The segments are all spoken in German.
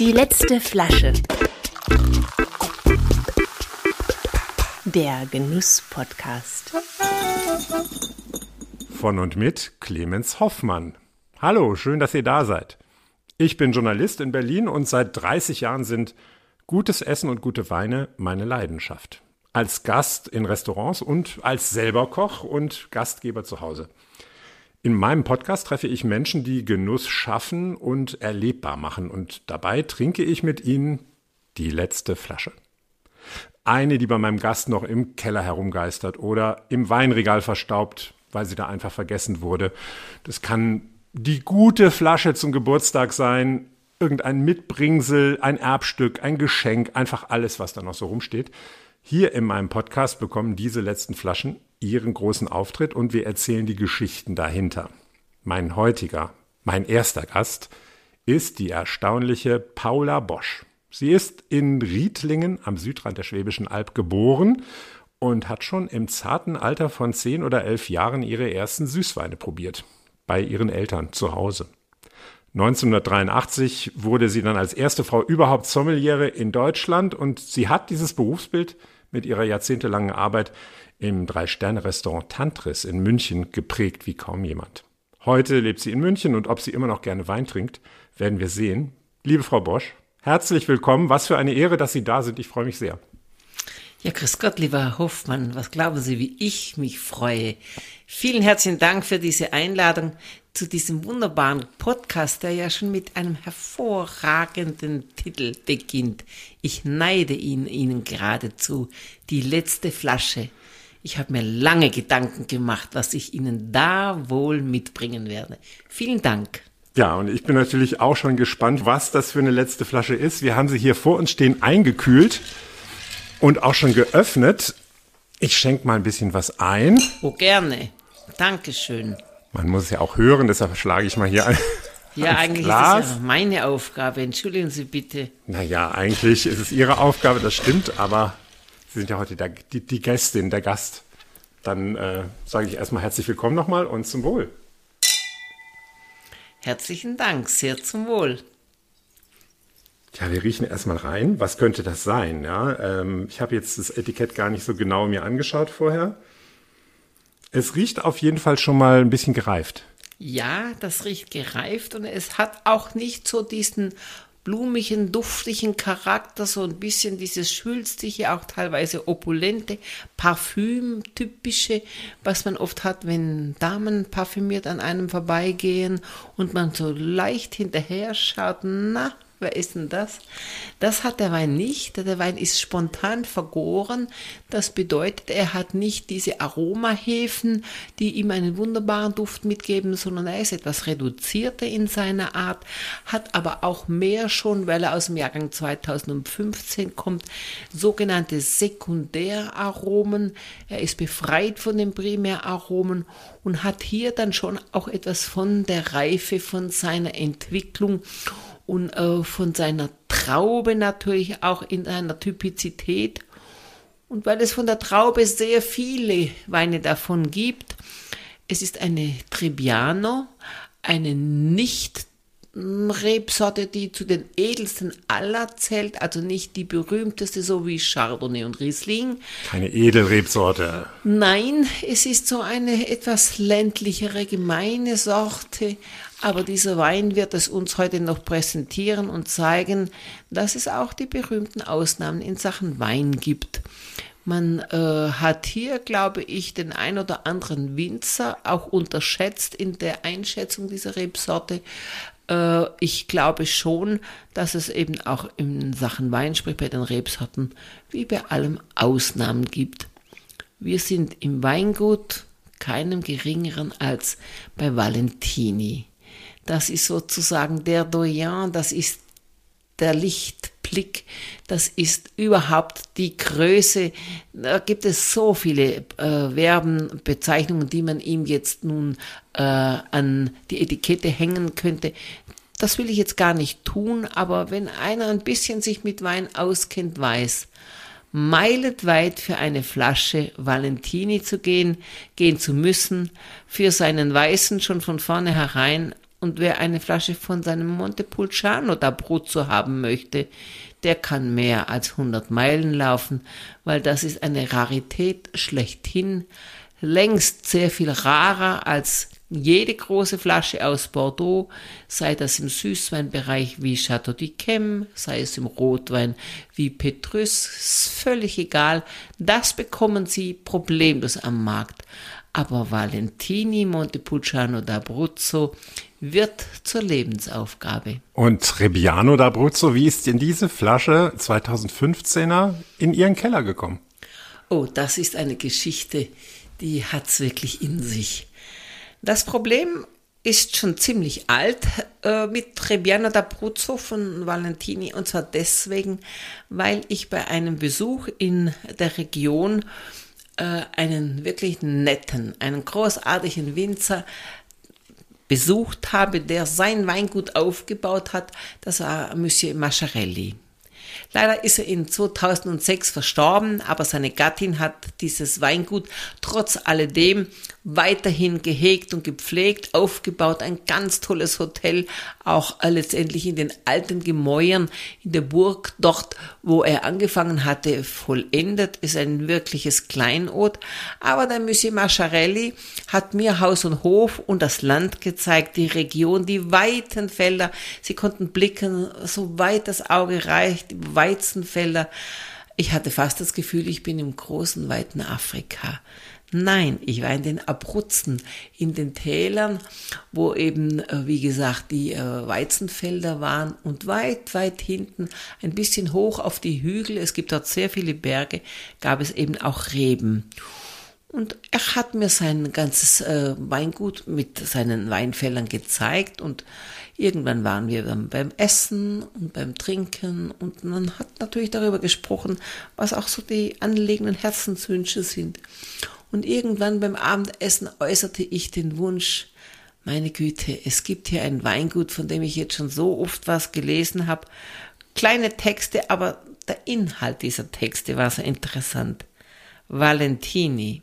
Die letzte Flasche. Der Genuss-Podcast. Von und mit Clemens Hoffmann. Hallo, schön, dass ihr da seid. Ich bin Journalist in Berlin und seit 30 Jahren sind gutes Essen und gute Weine meine Leidenschaft. Als Gast in Restaurants und als selber Koch und Gastgeber zu Hause. In meinem Podcast treffe ich Menschen, die Genuss schaffen und erlebbar machen und dabei trinke ich mit ihnen die letzte Flasche. Eine, die bei meinem Gast noch im Keller herumgeistert oder im Weinregal verstaubt, weil sie da einfach vergessen wurde. Das kann die gute Flasche zum Geburtstag sein, irgendein Mitbringsel, ein Erbstück, ein Geschenk, einfach alles, was da noch so rumsteht. Hier in meinem Podcast bekommen diese letzten Flaschen ihren großen Auftritt und wir erzählen die Geschichten dahinter. Mein heutiger, mein erster Gast ist die erstaunliche Paula Bosch. Sie ist in Riedlingen am Südrand der Schwäbischen Alb geboren und hat schon im zarten Alter von zehn oder elf Jahren ihre ersten Süßweine probiert. Bei ihren Eltern zu Hause. 1983 wurde sie dann als erste Frau überhaupt Sommeliere in Deutschland und sie hat dieses Berufsbild mit ihrer jahrzehntelangen Arbeit im Drei-Sterne-Restaurant Tantris in München geprägt wie kaum jemand. Heute lebt sie in München und ob sie immer noch gerne Wein trinkt, werden wir sehen. Liebe Frau Bosch, herzlich willkommen. Was für eine Ehre, dass Sie da sind. Ich freue mich sehr. Ja, grüß Gott, lieber Herr Hoffmann. Was glauben Sie, wie ich mich freue? Vielen herzlichen Dank für diese Einladung zu diesem wunderbaren Podcast, der ja schon mit einem hervorragenden Titel beginnt. Ich neide ihn Ihnen geradezu. Die letzte Flasche. Ich habe mir lange Gedanken gemacht, was ich Ihnen da wohl mitbringen werde. Vielen Dank. Ja, und ich bin natürlich auch schon gespannt, was das für eine letzte Flasche ist. Wir haben sie hier vor uns stehen eingekühlt und auch schon geöffnet. Ich schenke mal ein bisschen was ein. Oh, gerne. Dankeschön. Man muss es ja auch hören, deshalb schlage ich mal hier ein. Ja, eigentlich Glas. ist das ja meine Aufgabe. Entschuldigen Sie bitte. Naja, eigentlich ist es Ihre Aufgabe, das stimmt, aber Sie sind ja heute der, die, die Gästin, der Gast. Dann äh, sage ich erstmal herzlich willkommen nochmal und zum Wohl. Herzlichen Dank, sehr zum Wohl. Ja, wir riechen erstmal rein. Was könnte das sein? Ja, ähm, ich habe jetzt das Etikett gar nicht so genau mir angeschaut vorher. Es riecht auf jeden Fall schon mal ein bisschen gereift. Ja, das riecht gereift und es hat auch nicht so diesen blumigen, duftigen Charakter, so ein bisschen dieses schwülstige, auch teilweise opulente, Parfüm-typische, was man oft hat, wenn Damen parfümiert an einem vorbeigehen und man so leicht hinterher schaut, na, Wer ist denn das? Das hat der Wein nicht. Der Wein ist spontan vergoren. Das bedeutet, er hat nicht diese Aromahefen, die ihm einen wunderbaren Duft mitgeben, sondern er ist etwas reduzierter in seiner Art, hat aber auch mehr schon, weil er aus dem Jahrgang 2015 kommt, sogenannte Sekundäraromen. Er ist befreit von den Primäraromen und hat hier dann schon auch etwas von der Reife, von seiner Entwicklung und äh, von seiner Traube natürlich auch in einer Typizität. Und weil es von der Traube sehr viele Weine davon gibt, es ist eine Trebbiano, eine nicht Rebsorte, die zu den edelsten aller zählt, also nicht die berühmteste, so wie Chardonnay und Riesling. Keine Edelrebsorte. Nein, es ist so eine etwas ländlichere, gemeine Sorte, aber dieser Wein wird es uns heute noch präsentieren und zeigen, dass es auch die berühmten Ausnahmen in Sachen Wein gibt. Man äh, hat hier, glaube ich, den ein oder anderen Winzer auch unterschätzt in der Einschätzung dieser Rebsorte. Äh, ich glaube schon, dass es eben auch in Sachen Wein, sprich bei den Rebsorten, wie bei allem Ausnahmen gibt. Wir sind im Weingut keinem geringeren als bei Valentini. Das ist sozusagen der Doyen, das ist der Lichtblick, das ist überhaupt die Größe. Da gibt es so viele äh, Verben, Bezeichnungen, die man ihm jetzt nun äh, an die Etikette hängen könnte. Das will ich jetzt gar nicht tun, aber wenn einer ein bisschen sich mit Wein auskennt, weiß, meilenweit für eine Flasche Valentini zu gehen, gehen zu müssen, für seinen Weißen schon von vornherein Und wer eine Flasche von seinem Montepulciano d'Abruzzo haben möchte, der kann mehr als 100 Meilen laufen, weil das ist eine Rarität schlechthin, längst sehr viel rarer als jede große Flasche aus Bordeaux, sei das im Süßweinbereich wie Chateau d'Yquem, sei es im Rotwein wie Petrus, völlig egal, das bekommen Sie problemlos am Markt. Aber Valentini Montepulciano d'Abruzzo wird zur Lebensaufgabe. Und Trebbiano d'Abruzzo, wie ist denn diese Flasche 2015er in Ihren Keller gekommen? Oh, das ist eine Geschichte, die hat's wirklich in sich. Das Problem ist schon ziemlich alt äh, mit Trebbiano d'Abruzzo von Valentini und zwar deswegen, weil ich bei einem Besuch in der Region äh, einen wirklich netten, einen großartigen Winzer besucht habe, der sein Weingut aufgebaut hat. Das war Monsieur Masciarelli. Leider ist er in 2006 verstorben, aber seine Gattin hat dieses Weingut trotz alledem weiterhin gehegt und gepflegt, aufgebaut, ein ganz tolles Hotel, auch letztendlich in den alten Gemäuern in der Burg, dort, wo er angefangen hatte, vollendet, ist ein wirkliches Kleinod. Aber der Monsieur Masciarelli hat mir Haus und Hof und das Land gezeigt, die Region, die weiten Felder. Sie konnten blicken, so weit das Auge reicht, Weizenfelder. Ich hatte fast das Gefühl, ich bin im großen, weiten Afrika. Nein, ich war in den Abruzzen, in den Tälern, wo eben, äh, wie gesagt, die äh, Weizenfelder waren und weit, weit hinten, ein bisschen hoch auf die Hügel, es gibt dort sehr viele Berge, gab es eben auch Reben. Und er hat mir sein ganzes äh, Weingut mit seinen Weinfeldern gezeigt und irgendwann waren wir dann beim Essen und beim Trinken und man hat natürlich darüber gesprochen, was auch so die anliegenden Herzenswünsche sind. Und irgendwann beim Abendessen äußerte ich den Wunsch, meine Güte, es gibt hier ein Weingut, von dem ich jetzt schon so oft was gelesen habe. Kleine Texte, aber der Inhalt dieser Texte war so interessant. Valentini.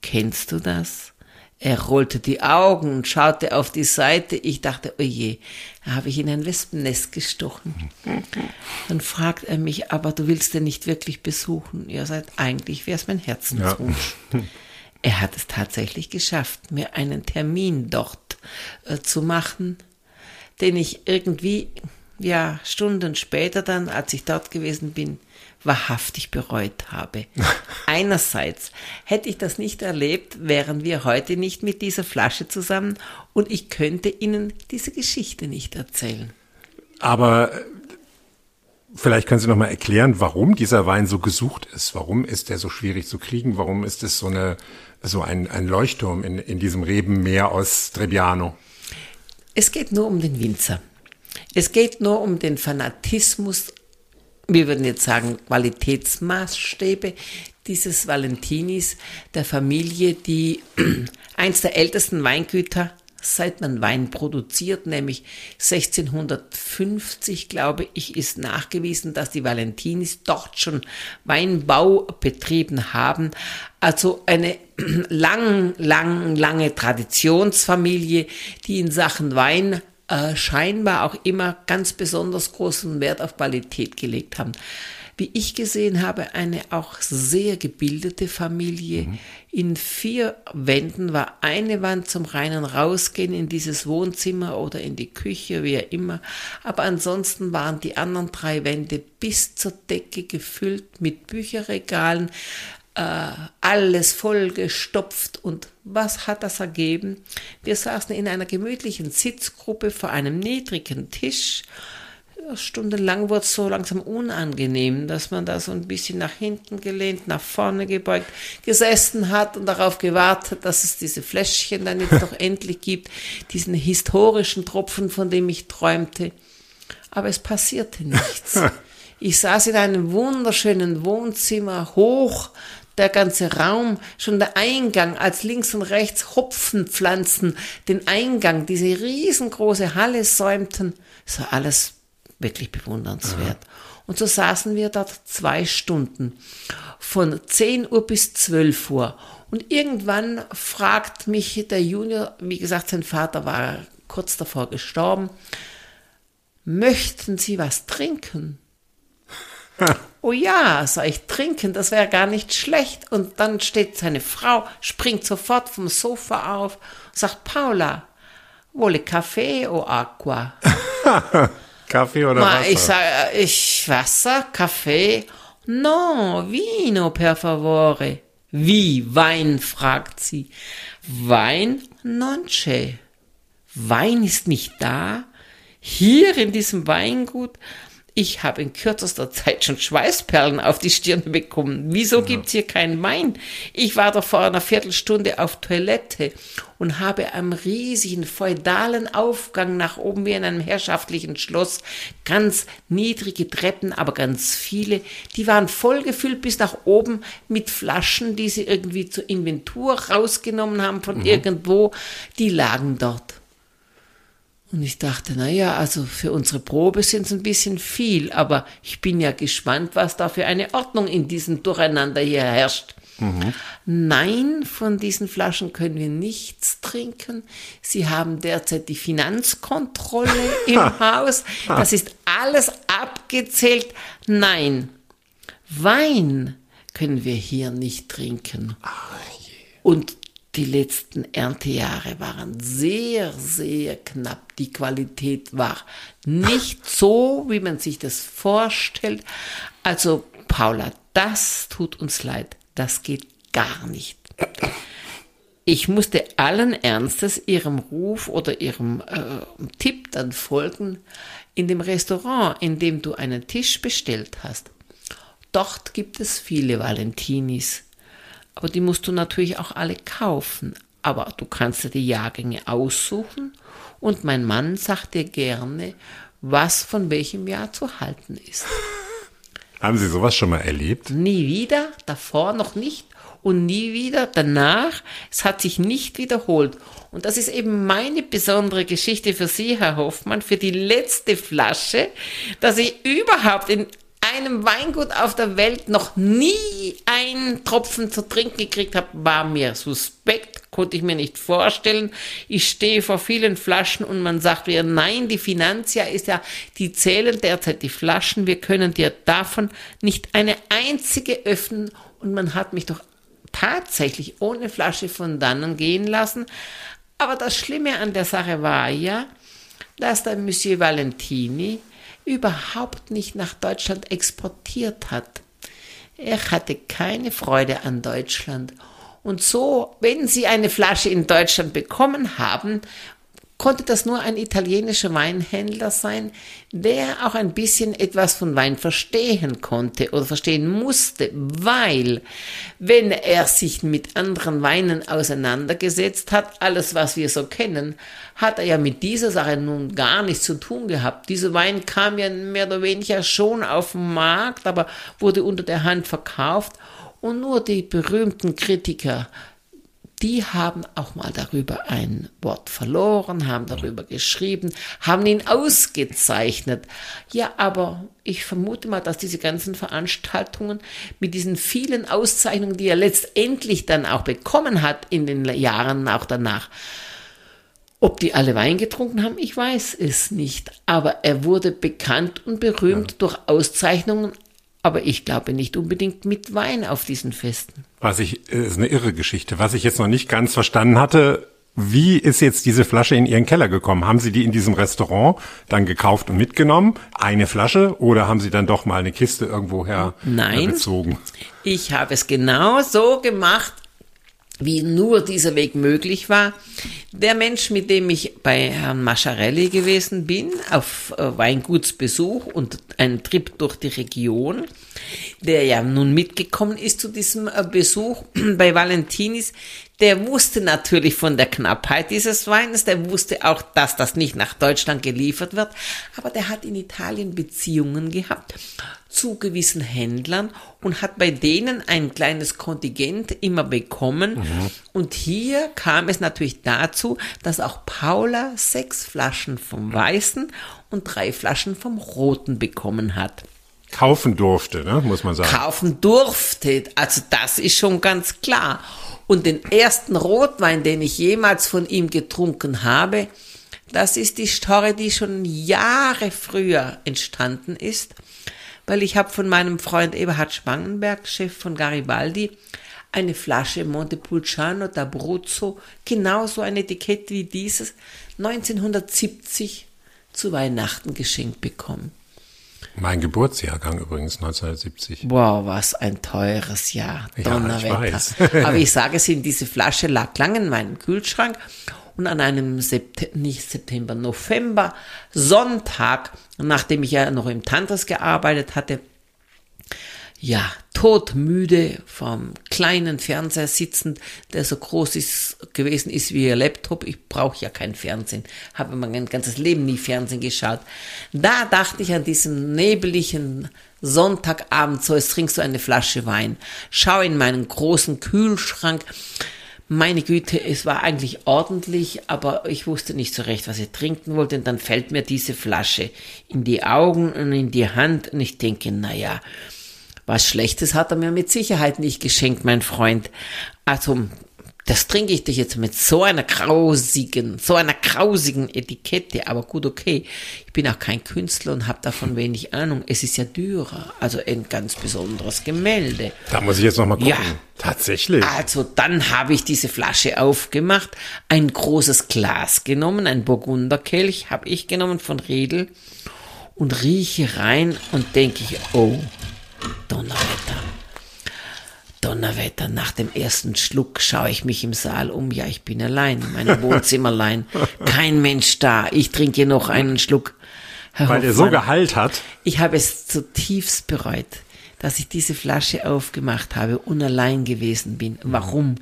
Kennst du das? Er rollte die Augen und schaute auf die Seite. Ich dachte, oje, da habe ich in ein Wespennest gestochen. Dann fragt er mich, aber du willst den nicht wirklich besuchen? Ja, seit eigentlich wäre es mein Herzenswunsch. Ja. Er hat es tatsächlich geschafft, mir einen Termin dort äh, zu machen, den ich irgendwie, ja, Stunden später dann, als ich dort gewesen bin, wahrhaftig bereut habe. Einerseits hätte ich das nicht erlebt, wären wir heute nicht mit dieser Flasche zusammen und ich könnte Ihnen diese Geschichte nicht erzählen. Aber äh, vielleicht können Sie noch mal erklären, warum dieser Wein so gesucht ist. Warum ist der so schwierig zu kriegen? Warum ist es so eine so ein, ein Leuchtturm in, in diesem Rebenmeer aus Trebbiano? Es geht nur um den Winzer. Es geht nur um den Fanatismus wir würden jetzt sagen, Qualitätsmaßstäbe dieses Valentinis, der Familie, die eins der ältesten Weingüter seit man Wein produziert, nämlich 1650, glaube ich, ist nachgewiesen, dass die Valentinis dort schon Weinbau betrieben haben. Also eine lang, lang, lange Traditionsfamilie, die in Sachen Wein äh, scheinbar auch immer ganz besonders großen Wert auf Qualität gelegt haben. Wie ich gesehen habe, eine auch sehr gebildete Familie. Mhm. In vier Wänden war eine Wand zum reinen Rausgehen in dieses Wohnzimmer oder in die Küche, wie immer. Aber ansonsten waren die anderen drei Wände bis zur Decke gefüllt mit Bücherregalen, äh, alles vollgestopft und was hat das ergeben? Wir saßen in einer gemütlichen Sitzgruppe vor einem niedrigen Tisch. Stundenlang wurde es so langsam unangenehm, dass man da so ein bisschen nach hinten gelehnt, nach vorne gebeugt gesessen hat und darauf gewartet, dass es diese Fläschchen dann jetzt doch endlich gibt, diesen historischen Tropfen, von dem ich träumte. Aber es passierte nichts. Ich saß in einem wunderschönen Wohnzimmer, hoch der ganze Raum, schon der Eingang, als links und rechts Hopfenpflanzen den Eingang, diese riesengroße Halle säumten. War alles wirklich bewundernswert. Ja. Und so saßen wir dort zwei Stunden, von 10 Uhr bis 12 Uhr. Und irgendwann fragt mich der Junior, wie gesagt, sein Vater war kurz davor gestorben. Möchten Sie was trinken? oh ja, sag ich, trinken, das wäre gar nicht schlecht. Und dann steht seine Frau, springt sofort vom Sofa auf, sagt, Paula, wolle Kaffee o Aqua? Kaffee oder Ma, Wasser? ich sage, ich Wasser, Kaffee? No, vino per favore. Wie, Wein, fragt sie. Wein non c'è. Wein ist nicht da? Hier in diesem Weingut? Ich habe in kürzester Zeit schon Schweißperlen auf die Stirn bekommen. Wieso gibt's hier keinen Wein? Ich war doch vor einer Viertelstunde auf Toilette und habe am riesigen feudalen Aufgang nach oben wie in einem herrschaftlichen Schloss ganz niedrige Treppen, aber ganz viele. Die waren vollgefüllt bis nach oben mit Flaschen, die sie irgendwie zur Inventur rausgenommen haben von irgendwo. Die lagen dort. Und ich dachte, na ja, also für unsere Probe sind es ein bisschen viel, aber ich bin ja gespannt, was da für eine Ordnung in diesem Durcheinander hier herrscht. Nein, von diesen Flaschen können wir nichts trinken. Sie haben derzeit die Finanzkontrolle im Haus. Das ist alles abgezählt. Nein, Wein können wir hier nicht trinken. Und die letzten Erntejahre waren sehr, sehr knapp. Die Qualität war nicht so, wie man sich das vorstellt. Also, Paula, das tut uns leid. Das geht gar nicht. Ich musste allen Ernstes ihrem Ruf oder ihrem äh, Tipp dann folgen in dem Restaurant, in dem du einen Tisch bestellt hast. Dort gibt es viele Valentinis. Aber die musst du natürlich auch alle kaufen. Aber du kannst dir die Jahrgänge aussuchen und mein Mann sagt dir gerne, was von welchem Jahr zu halten ist. Haben Sie sowas schon mal erlebt? Nie wieder, davor noch nicht und nie wieder danach. Es hat sich nicht wiederholt. Und das ist eben meine besondere Geschichte für Sie, Herr Hoffmann, für die letzte Flasche, dass ich überhaupt in einem Weingut auf der Welt noch nie einen Tropfen zu trinken gekriegt habe, war mir suspekt, konnte ich mir nicht vorstellen. Ich stehe vor vielen Flaschen und man sagt mir, nein, die Finanzia ist ja, die zählen derzeit die Flaschen, wir können dir davon nicht eine einzige öffnen und man hat mich doch tatsächlich ohne Flasche von dannen gehen lassen. Aber das Schlimme an der Sache war ja, dass der Monsieur Valentini überhaupt nicht nach Deutschland exportiert hat. Er hatte keine Freude an Deutschland. Und so, wenn Sie eine Flasche in Deutschland bekommen haben, konnte das nur ein italienischer Weinhändler sein, der auch ein bisschen etwas von Wein verstehen konnte oder verstehen musste, weil wenn er sich mit anderen Weinen auseinandergesetzt hat, alles was wir so kennen, hat er ja mit dieser Sache nun gar nichts zu tun gehabt. Dieser Wein kam ja mehr oder weniger schon auf den Markt, aber wurde unter der Hand verkauft und nur die berühmten Kritiker die haben auch mal darüber ein Wort verloren, haben darüber geschrieben, haben ihn ausgezeichnet. Ja, aber ich vermute mal, dass diese ganzen Veranstaltungen mit diesen vielen Auszeichnungen, die er letztendlich dann auch bekommen hat in den Jahren auch danach, ob die alle Wein getrunken haben, ich weiß es nicht. Aber er wurde bekannt und berühmt ja. durch Auszeichnungen aber ich glaube nicht unbedingt mit Wein auf diesen Festen. Was ich, äh, ist eine irre Geschichte. Was ich jetzt noch nicht ganz verstanden hatte, wie ist jetzt diese Flasche in Ihren Keller gekommen? Haben Sie die in diesem Restaurant dann gekauft und mitgenommen? Eine Flasche? Oder haben Sie dann doch mal eine Kiste irgendwoher Nein, bezogen? Ich habe es genau so gemacht, wie nur dieser Weg möglich war. Der Mensch, mit dem ich bei Herrn Mascharelli gewesen bin, auf äh, Weingutsbesuch und einen Trip durch die Region, der ja nun mitgekommen ist zu diesem äh, Besuch bei Valentinis, der wusste natürlich von der Knappheit dieses Weines, der wusste auch, dass das nicht nach Deutschland geliefert wird, aber der hat in Italien Beziehungen gehabt zu gewissen Händlern und hat bei denen ein kleines Kontingent immer bekommen. Mhm. Und hier kam es natürlich dazu, dass auch Paula sechs Flaschen vom Weißen und drei Flaschen vom Roten bekommen hat. Kaufen durfte, ne, muss man sagen. Kaufen durfte, also das ist schon ganz klar. Und den ersten Rotwein, den ich jemals von ihm getrunken habe, Das ist die Story, die schon Jahre früher entstanden ist, weil ich habe von meinem Freund Eberhard Spangenberg, Chef von Garibaldi, eine Flasche Montepulciano d'Abruzzo, genauso ein Etikett wie dieses, 1970 zu Weihnachten geschenkt bekommen. Mein Geburtsjahrgang übrigens 1970. Wow, was ein teures Jahr. Ja, ich weiß. Aber ich sage es Ihnen, diese Flasche lag lang in meinem Kühlschrank und an einem Sept nicht September, November, Sonntag, nachdem ich ja noch im Tantras gearbeitet hatte, ja, todmüde vom kleinen Fernseher sitzend, der so groß ist, gewesen ist wie ihr Laptop. Ich brauche ja kein Fernsehen, habe mein ganzes Leben nie Fernsehen geschaut. Da dachte ich an diesen nebeligen Sonntagabend, so jetzt trinkst du eine Flasche Wein. Schau in meinen großen Kühlschrank. Meine Güte, es war eigentlich ordentlich, aber ich wusste nicht so recht, was ich trinken wollte. Und dann fällt mir diese Flasche in die Augen und in die Hand und ich denke, naja, was Schlechtes hat er mir mit Sicherheit nicht geschenkt, mein Freund. Also, das trinke ich dich jetzt mit so einer grausigen, so einer grausigen Etikette, aber gut, okay. Ich bin auch kein Künstler und habe davon wenig Ahnung. Es ist ja Dürer, also ein ganz besonderes Gemälde. Da muss ich jetzt noch mal gucken. Ja. Tatsächlich. Also dann habe ich diese Flasche aufgemacht, ein großes Glas genommen, ein Burgunderkelch habe ich genommen von Riedel und rieche rein und denke ich, oh, Donnerwetter. Donnerwetter, nach dem ersten Schluck schaue ich mich im Saal um. Ja, ich bin allein, in meinem Wohnzimmer allein. Kein Mensch da. Ich trinke noch einen Schluck. Herr Weil er so Hoffmann, Gehalt hat. ich habe es zutiefst bereut, dass ich diese Flasche aufgemacht habe und allein gewesen bin. Warum?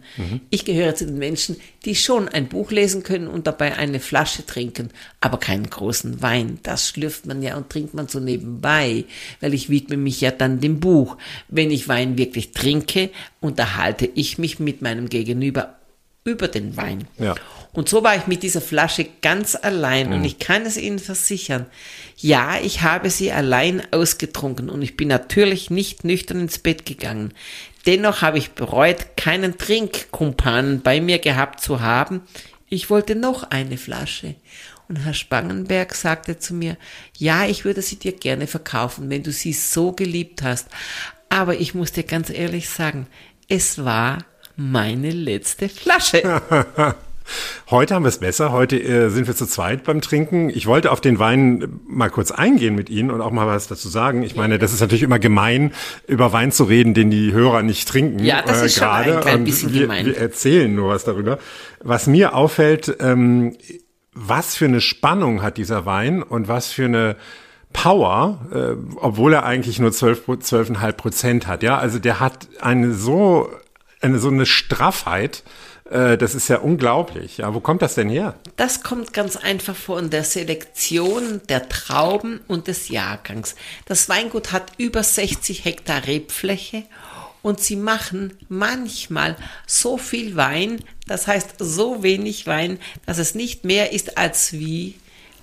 Ich gehöre zu den Menschen, die schon ein Buch lesen können und dabei eine Flasche trinken, aber keinen großen Wein. Das schlürft man ja und trinkt man so nebenbei, weil ich widme mich ja dann dem Buch. Wenn ich Wein wirklich trinke, unterhalte ich mich mit meinem Gegenüber über den Wein. Ja. Und so war ich mit dieser Flasche ganz allein und ich kann es Ihnen versichern. Ja, ich habe sie allein ausgetrunken und ich bin natürlich nicht nüchtern ins Bett gegangen. Dennoch habe ich bereut, keinen Trinkkumpanen bei mir gehabt zu haben. Ich wollte noch eine Flasche. Und Herr Spangenberg sagte zu mir, ja, ich würde sie dir gerne verkaufen, wenn du sie so geliebt hast. Aber ich muss dir ganz ehrlich sagen, es war meine letzte Flasche. Heute haben wir es besser. Heute äh, sind wir zu zweit beim Trinken. Ich wollte auf den Wein äh, mal kurz eingehen mit Ihnen und auch mal was dazu sagen. Ich meine, das ist natürlich immer gemein, über Wein zu reden, den die Hörer nicht trinken. Ja, das ist schon gerade. ein klein Und bisschen wir, gemein. wir erzählen nur was darüber. Was mir auffällt, ähm, was für eine Spannung hat dieser Wein und was für eine Power, äh, obwohl er eigentlich nur 12, 12,5 Prozent hat. Ja, also der hat eine so, eine, so eine Straffheit, äh, das ist ja unglaublich. Ja, wo kommt das denn her? Das kommt ganz einfach von der Selektion der Trauben und des Jahrgangs. Das Weingut hat über 60 Hektar Rebfläche und sie machen manchmal so viel Wein, das heißt so wenig Wein, dass es nicht mehr ist als wie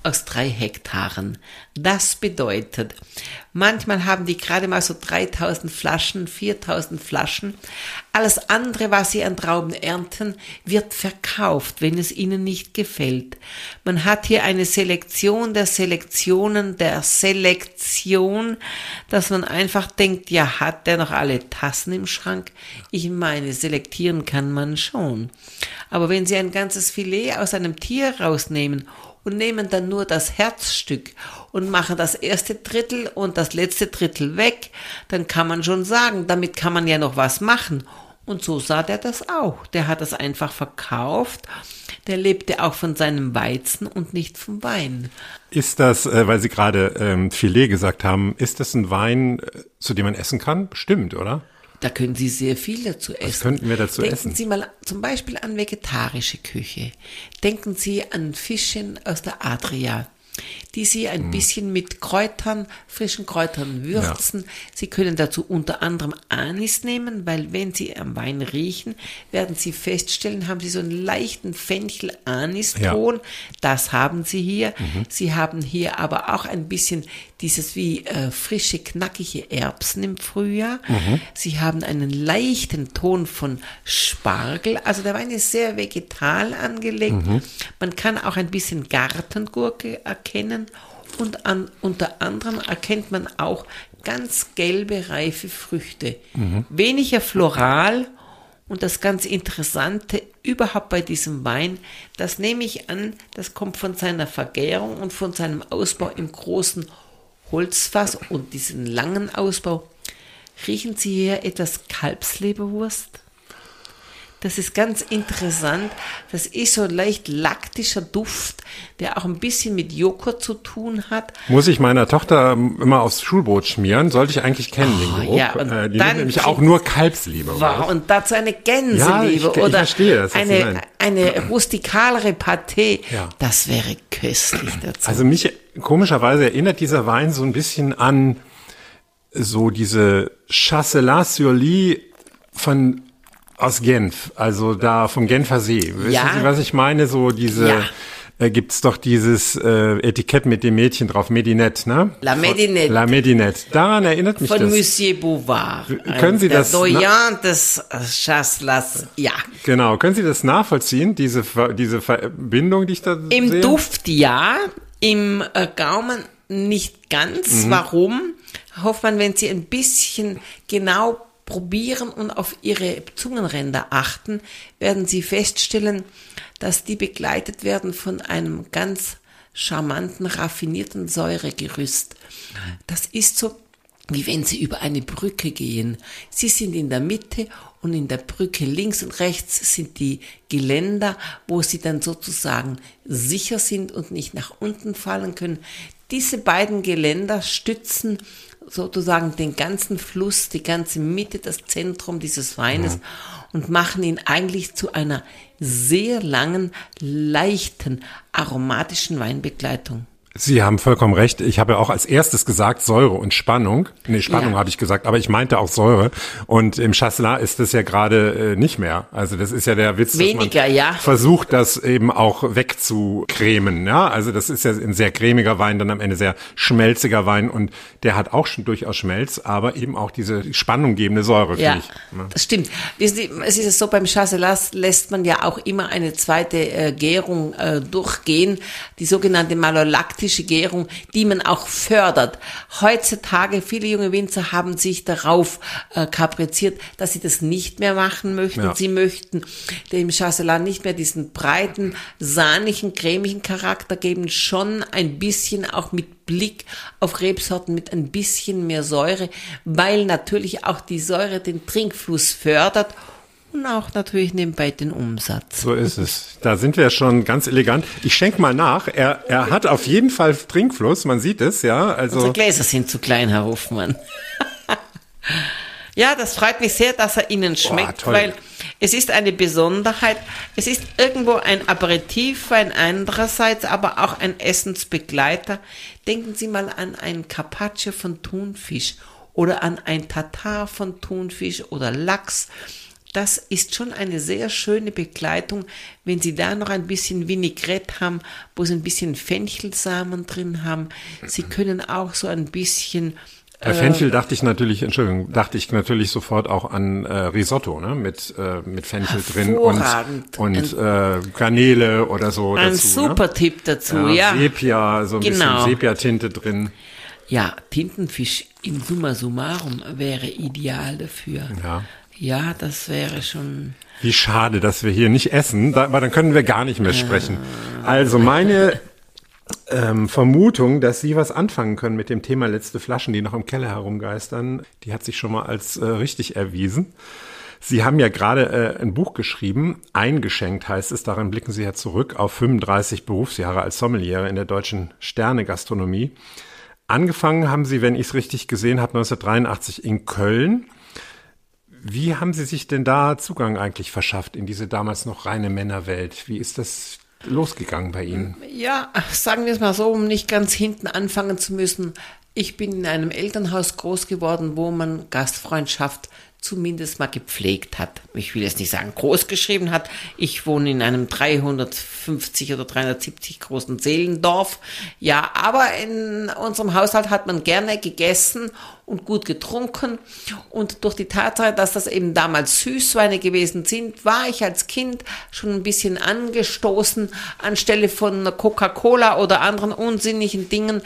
aus drei Hektaren. Das bedeutet, manchmal haben die gerade mal so 3000 Flaschen, 4000 Flaschen. Alles andere, was sie an Trauben ernten, wird verkauft, wenn es ihnen nicht gefällt. Man hat hier eine Selektion der Selektionen der Selektion, dass man einfach denkt, ja, hat der noch alle Tassen im Schrank? Ich meine, selektieren kann man schon. Aber wenn Sie ein ganzes Filet aus einem Tier rausnehmen und nehmen dann nur das Herzstück und machen das erste Drittel und das letzte Drittel weg, dann kann man schon sagen, damit kann man ja noch was machen. Und so sah der das auch. Der hat das einfach verkauft. Der lebte auch von seinem Weizen und nicht vom Wein. Ist das, äh, weil Sie gerade ähm, Filet gesagt haben, ist das ein Wein, äh, zu dem man essen kann? Bestimmt, oder? Da können Sie sehr viel dazu essen. könnten wir dazu Denken essen? Sie mal zum Beispiel an vegetarische Küche. Denken Sie an Fischchen aus der Adria, die Sie Hm. ein bisschen mit Kräutern, frischen Kräutern würzen. Sie können dazu unter anderem Anis nehmen, weil wenn Sie am Wein riechen, werden Sie feststellen, haben Sie so einen leichten Fenchel-Anis-Ton. Das haben Sie hier. Mhm. Sie haben hier aber auch ein bisschen dieses wie äh, frische, knackige Erbsen im Frühjahr. Sie haben einen leichten Ton von Spargel. Also der Wein ist sehr vegetal angelegt. Man kann auch ein bisschen Gartengurke erkennen. Und an, unter anderem erkennt man auch ganz gelbe, reife Früchte. Weniger floral und das ganz Interessante überhaupt bei diesem Wein, das nehme ich an, das kommt von seiner Vergärung und von seinem Ausbau im großen Holzfass und diesen langen Ausbau. Riechen Sie hier etwas Kalbsleberwurst? Das ist ganz interessant. Das ist so ein leicht laktischer Duft, der auch ein bisschen mit Joghurt zu tun hat. Muss ich meiner Tochter immer aufs Schulbrot schmieren? Sollte ich eigentlich kennen, den Oh, Geruch. ja, und äh, die dann nämlich auch nur Kalbsliebe. Wow, und dazu eine Ja, Gänseliebe ich oder verstehe das, eine, eine rustikalere Pâté. Ja. Das wäre köstlich dazu. Also mich komischerweise erinnert dieser Wein so ein bisschen an so diese Chasselas-sur-Lie von aus Genf, also da vom Genfer See. Wissen Ja. Sie, was ich meine? So diese Ja. äh, gibt's doch dieses äh, Etikett mit dem Mädchen drauf, Medinette, ne? La Medinette. La Medinette. Daran erinnert mich Von das. Monsieur Bouvard. Können Sie der das- Doyen des äh, Chasselas. Ja. Genau. Können Sie das nachvollziehen, diese Ver diese Verbindung, die ich da Im sehe? Duft ja, im äh, Gaumen nicht ganz. Mhm. Warum? Hoffmann, wenn Sie ein bisschen genau probieren und auf Ihre Zungenränder achten, werden Sie feststellen, dass die begleitet werden von einem ganz charmanten, raffinierten Säuregerüst. Das ist so, wie wenn Sie über eine Brücke gehen. Sie sind in der Mitte und in der Brücke links und rechts sind die Geländer, wo Sie dann sozusagen sicher sind und nicht nach unten fallen können. Diese beiden Geländer stützen sozusagen den ganzen Fluss, die ganze Mitte, das Zentrum dieses Weines und machen ihn eigentlich zu einer sehr langen, leichten, aromatischen Weinbegleitung. Sie haben vollkommen recht. Ich habe ja auch als erstes gesagt Säure und Spannung. Nee, Spannung Ja. habe ich gesagt, aber ich meinte auch Säure. Und im Chasselas ist das ja gerade äh, nicht mehr. Also das ist ja der Witz, Weniger, dass man ja. versucht, das eben auch wegzucremen. Ja, also das ist ja ein sehr cremiger Wein, dann am Ende sehr schmelziger Wein und der hat auch schon durchaus Schmelz, aber eben auch diese spannunggebende Säure, Ja, ich. Ne? das stimmt. Wissen Sie, es ist ja so, beim Chasselas lässt man ja auch immer eine zweite äh, Gärung äh, durchgehen, die sogenannte malolaktische Gärung, die man auch fördert. Heutzutage, viele junge Winzer haben sich darauf äh, kapriziert, dass sie das nicht mehr machen möchten. Ja. Sie möchten dem Chasselas nicht mehr diesen breiten, sahnigen, cremigen Charakter geben, schon ein bisschen auch mit Blick auf Rebsorten mit ein bisschen mehr Säure, weil natürlich auch die Säure den Trinkfluss fördert und auch natürlich nebenbei den Umsatz. So ist es. Da sind wir schon ganz elegant. Ich schenk mal nach. Er, er hat auf jeden Fall Trinkfluss, man sieht es, ja. Also Unsere Gläser sind zu klein, Herr Hofmann. ja, das freut mich sehr, dass er Ihnen schmeckt, toll. weil es ist eine Besonderheit. Es ist irgendwo ein Aperitivwein andererseits, aber auch ein Essensbegleiter. Denken Sie mal an ein Carpaccio von Thunfisch oder an ein Tatar von Thunfisch oder Lachs. Das ist schon eine sehr schöne Begleitung, wenn Sie da noch ein bisschen Vinaigrette haben, wo Sie ein bisschen Fenchelsamen drin haben. Sie können auch so ein bisschen Bei Fenchel dachte ich natürlich, Entschuldigung, dachte ich natürlich sofort auch an äh, Risotto, ne? Mit, äh, mit Fenchel drin und, und äh, Garnele oder so ein dazu. super Tipp dazu, ne? ja. Sepia, so ein Genau. bisschen Sepia-Tinte drin. Ja, Tintenfisch in summa summarum wäre ideal dafür. Ja. Ja, das wäre schon. Wie schade, dass wir hier nicht essen, da, aber dann können wir gar nicht mehr sprechen. Also meine ähm, Vermutung, dass Sie was anfangen können mit dem Thema letzte Flaschen, die noch im Keller herumgeistern, die hat sich schon mal als äh, richtig erwiesen. Sie haben ja gerade äh, ein Buch geschrieben, eingeschenkt heißt es, daran blicken Sie ja zurück auf 35 Berufsjahre als Sommeliere in der deutschen Sterne-Gastronomie. Angefangen haben Sie, wenn ich es richtig gesehen habe, 1983 in Köln. Wie haben Sie sich denn da Zugang eigentlich verschafft in diese damals noch reine Männerwelt? Wie ist das losgegangen bei Ihnen? Ja, sagen wir es mal so, um nicht ganz hinten anfangen zu müssen. Ich bin in einem Elternhaus groß geworden, wo man Gastfreundschaft zumindest mal gepflegt hat. Ich will jetzt nicht sagen groß geschrieben hat. Ich wohne in einem 350 oder 370 großen Seelendorf. Ja, aber in unserem Haushalt hat man gerne gegessen und gut getrunken. Und durch die Tatsache, dass das eben damals Süßweine gewesen sind, war ich als Kind schon ein bisschen angestoßen. Anstelle von Coca-Cola oder anderen unsinnigen Dingen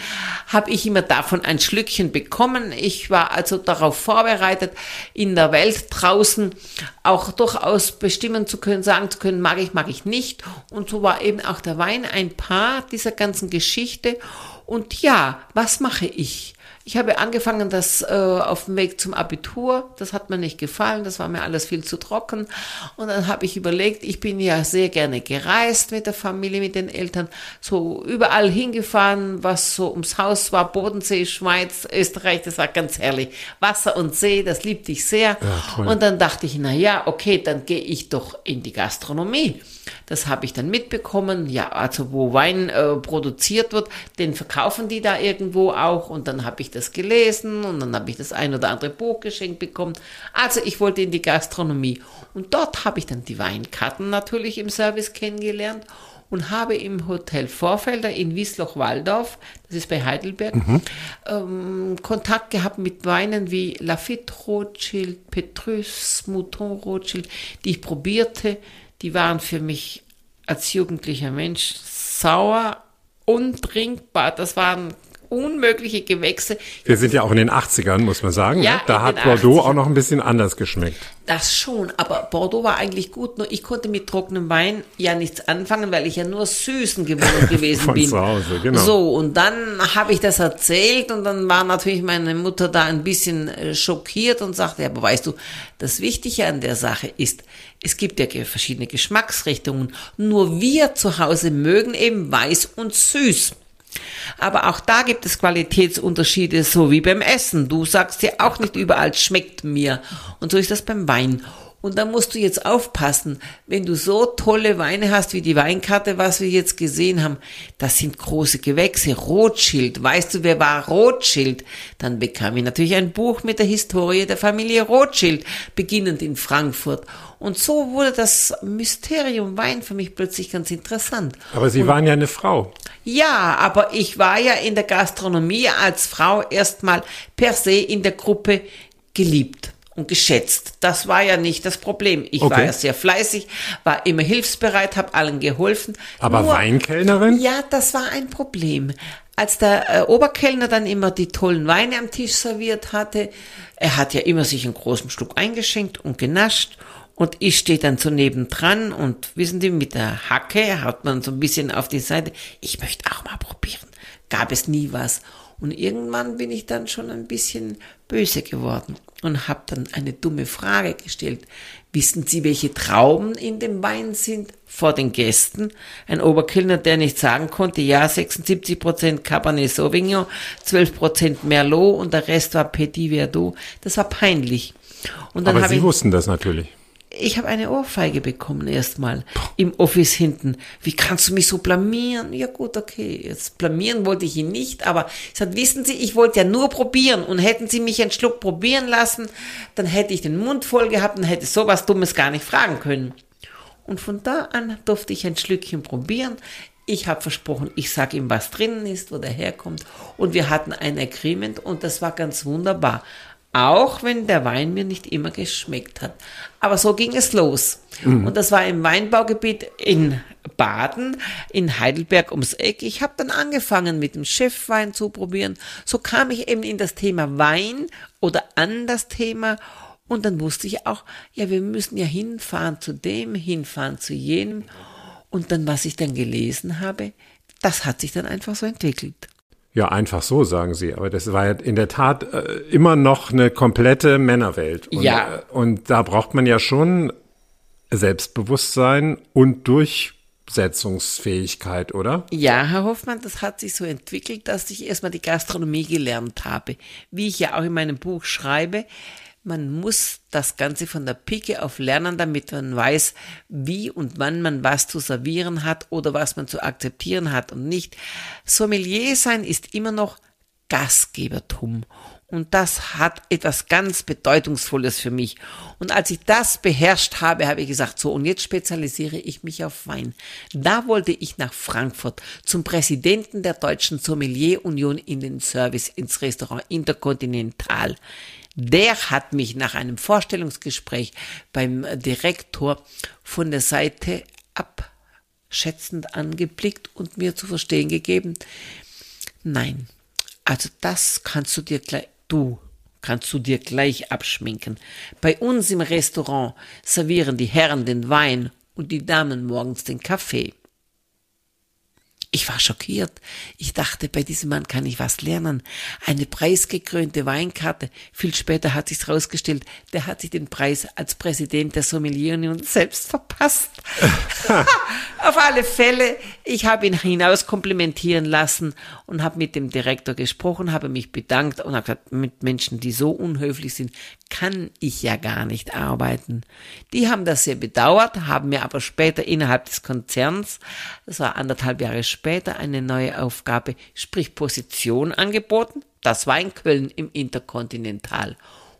habe ich immer davon ein Schlückchen bekommen. Ich war also darauf vorbereitet, in der Welt draußen auch durchaus bestimmen zu können, sagen zu können, mag ich, mag ich nicht. Und so war eben auch der Wein ein Part dieser ganzen Geschichte. Und ja, was mache ich? Ich habe angefangen, das äh, auf dem Weg zum Abitur. Das hat mir nicht gefallen. Das war mir alles viel zu trocken. Und dann habe ich überlegt, ich bin ja sehr gerne gereist mit der Familie, mit den Eltern, so überall hingefahren, was so ums Haus war. Bodensee, Schweiz, Österreich, das war ganz herrlich. Wasser und See, das liebte ich sehr. Ja, und dann dachte ich, na ja, okay, dann gehe ich doch in die Gastronomie. Das habe ich dann mitbekommen. Ja, also wo Wein äh, produziert wird, den verkaufen die da irgendwo auch. Und dann habe ich das gelesen und dann habe ich das ein oder andere Buch geschenkt bekommen. Also ich wollte in die Gastronomie. Und dort habe ich dann die Weinkarten natürlich im Service kennengelernt und habe im Hotel Vorfelder in Wiesloch-Walldorf, das ist bei Heidelberg, mhm. ähm, Kontakt gehabt mit Weinen wie Lafitte Rothschild, Petrus, Mouton Rothschild, die ich probierte, die waren für mich als jugendlicher Mensch sauer, untrinkbar. Das waren unmögliche Gewächse. Wir sind ja auch in den 80ern, muss man sagen. Ja, ne? Da hat Bordeaux 80ern. auch noch ein bisschen anders geschmeckt. Das schon, aber Bordeaux war eigentlich gut, nur ich konnte mit trockenem Wein ja nichts anfangen, weil ich ja nur Süßen gewohnt gewesen Von bin. Zu Hause, genau. So, und dann habe ich das erzählt und dann war natürlich meine Mutter da ein bisschen äh, schockiert und sagte, ja, aber weißt du, das Wichtige an der Sache ist, es gibt ja verschiedene Geschmacksrichtungen. Nur wir zu Hause mögen eben weiß und süß. Aber auch da gibt es Qualitätsunterschiede, so wie beim Essen. Du sagst ja auch nicht überall schmeckt mir. Und so ist das beim Wein. Und da musst du jetzt aufpassen, wenn du so tolle Weine hast wie die Weinkarte, was wir jetzt gesehen haben, das sind große Gewächse, Rothschild. Weißt du, wer war Rothschild? Dann bekam ich natürlich ein Buch mit der Historie der Familie Rothschild, beginnend in Frankfurt. Und so wurde das Mysterium Wein für mich plötzlich ganz interessant. Aber Sie Und, waren ja eine Frau. Ja, aber ich war ja in der Gastronomie als Frau erstmal per se in der Gruppe geliebt und geschätzt. Das war ja nicht das Problem. Ich okay. war ja sehr fleißig, war immer hilfsbereit, habe allen geholfen. Aber Nur, Weinkellnerin? Ja, das war ein Problem. Als der äh, Oberkellner dann immer die tollen Weine am Tisch serviert hatte, er hat ja immer sich einen großen Schluck eingeschenkt und genascht und ich stehe dann so nebendran und wissen Sie, mit der Hacke hat man so ein bisschen auf die Seite. Ich möchte auch mal probieren. Gab es nie was. Und irgendwann bin ich dann schon ein bisschen böse geworden und habe dann eine dumme Frage gestellt. Wissen Sie, welche Trauben in dem Wein sind? Vor den Gästen. Ein Oberkellner, der nicht sagen konnte, ja, 76% Cabernet Sauvignon, 12% Merlot und der Rest war Petit Verdot. Das war peinlich. Aber Sie wussten das natürlich ich habe eine Ohrfeige bekommen erstmal im Office hinten. Wie kannst du mich so blamieren? Ja gut, okay, jetzt blamieren wollte ich ihn nicht, aber ich sagte, wissen Sie, ich wollte ja nur probieren und hätten Sie mich einen Schluck probieren lassen, dann hätte ich den Mund voll gehabt und hätte sowas Dummes gar nicht fragen können. Und von da an durfte ich ein Schlückchen probieren. Ich habe versprochen, ich sage ihm, was drinnen ist, wo der herkommt. Und wir hatten ein Agreement und das war ganz wunderbar. Auch wenn der Wein mir nicht immer geschmeckt hat. Aber so ging es los. Mhm. Und das war im Weinbaugebiet in Baden, in Heidelberg ums Eck. Ich habe dann angefangen mit dem Chefwein zu probieren. So kam ich eben in das Thema Wein oder an das Thema. Und dann wusste ich auch, ja, wir müssen ja hinfahren zu dem, hinfahren zu jenem. Und dann, was ich dann gelesen habe, das hat sich dann einfach so entwickelt. Ja, einfach so, sagen Sie. Aber das war ja in der Tat äh, immer noch eine komplette Männerwelt. Und, ja. Äh, und da braucht man ja schon Selbstbewusstsein und Durchsetzungsfähigkeit, oder? Ja, Herr Hoffmann, das hat sich so entwickelt, dass ich erstmal die Gastronomie gelernt habe. Wie ich ja auch in meinem Buch schreibe, man muss das Ganze von der Pike auf lernen, damit man weiß, wie und wann man was zu servieren hat oder was man zu akzeptieren hat und nicht. Sommelier sein ist immer noch Gastgebertum. Und das hat etwas ganz Bedeutungsvolles für mich. Und als ich das beherrscht habe, habe ich gesagt, so, und jetzt spezialisiere ich mich auf Wein. Da wollte ich nach Frankfurt zum Präsidenten der Deutschen Sommelier Union in den Service ins Restaurant Intercontinental. Der hat mich nach einem Vorstellungsgespräch beim Direktor von der Seite abschätzend angeblickt und mir zu verstehen gegeben, nein, also das kannst du dir gleich, du kannst du dir gleich abschminken. Bei uns im Restaurant servieren die Herren den Wein und die Damen morgens den Kaffee. Ich war schockiert. Ich dachte, bei diesem Mann kann ich was lernen. Eine preisgekrönte Weinkarte. Viel später hat sich's herausgestellt, der hat sich den Preis als Präsident der Sommelierunion selbst verpasst. Auf alle Fälle, ich habe ihn hinaus komplimentieren lassen und habe mit dem Direktor gesprochen, habe mich bedankt und habe gesagt, mit Menschen, die so unhöflich sind, kann ich ja gar nicht arbeiten. Die haben das sehr bedauert, haben mir aber später innerhalb des Konzerns, das war anderthalb Jahre später, eine neue Aufgabe, sprich Position angeboten. Das war in Köln im Interkontinental.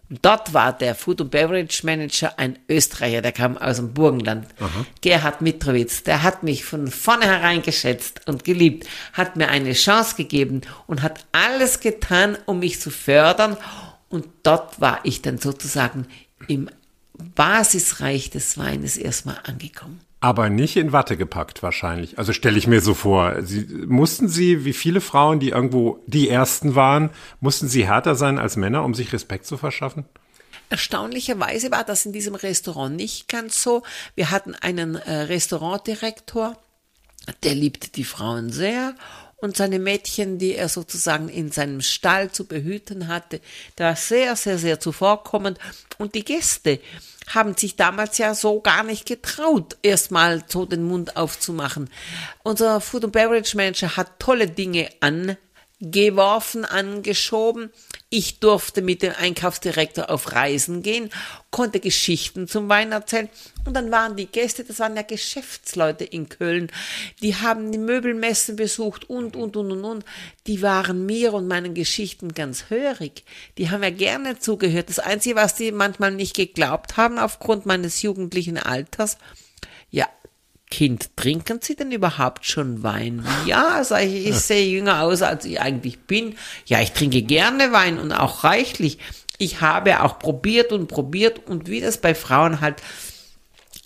Und dort war der Food and Beverage Manager ein Österreicher, der kam aus dem Burgenland. Aha. Gerhard Mitrowitz, der hat mich von vornherein geschätzt und geliebt, hat mir eine Chance gegeben und hat alles getan, um mich zu fördern und dort war ich dann sozusagen im Basisreich des Weines erstmal angekommen. Aber nicht in Watte gepackt wahrscheinlich. Also stelle ich mir so vor. Sie, mussten Sie, wie viele Frauen, die irgendwo die Ersten waren, mussten Sie härter sein als Männer, um sich Respekt zu verschaffen? Erstaunlicherweise war das in diesem Restaurant nicht ganz so. Wir hatten einen äh, Restaurantdirektor, der liebte die Frauen sehr und seine Mädchen, die er sozusagen in seinem Stall zu behüten hatte, da sehr, sehr, sehr zuvorkommend. Und die Gäste haben sich damals ja so gar nicht getraut, erstmal so den Mund aufzumachen. Unser Food and Beverage Manager hat tolle Dinge angeworfen, angeschoben. Ich durfte mit dem Einkaufsdirektor auf Reisen gehen, konnte Geschichten zum Wein erzählen. Und dann waren die Gäste, das waren ja Geschäftsleute in Köln, die haben die Möbelmessen besucht und, und, und, und, und. Die waren mir und meinen Geschichten ganz hörig. Die haben ja gerne zugehört. Das Einzige, was die manchmal nicht geglaubt haben aufgrund meines jugendlichen Alters, ja, Kind, trinken Sie denn überhaupt schon Wein? Ja, sage ich, ich sehe jünger aus, als ich eigentlich bin. Ja, ich trinke gerne Wein und auch reichlich. Ich habe auch probiert und probiert und wie das bei Frauen halt,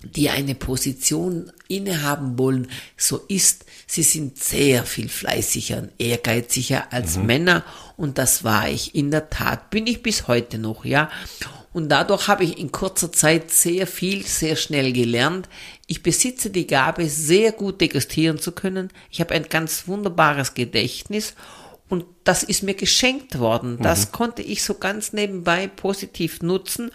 die eine Position innehaben wollen, so ist, sie sind sehr viel fleißiger und ehrgeiziger als mhm. Männer und das war ich in der Tat, bin ich bis heute noch, ja. Und dadurch habe ich in kurzer Zeit sehr viel, sehr schnell gelernt. Ich besitze die Gabe, sehr gut degustieren zu können. Ich habe ein ganz wunderbares Gedächtnis und das ist mir geschenkt worden. Das mhm. konnte ich so ganz nebenbei positiv nutzen.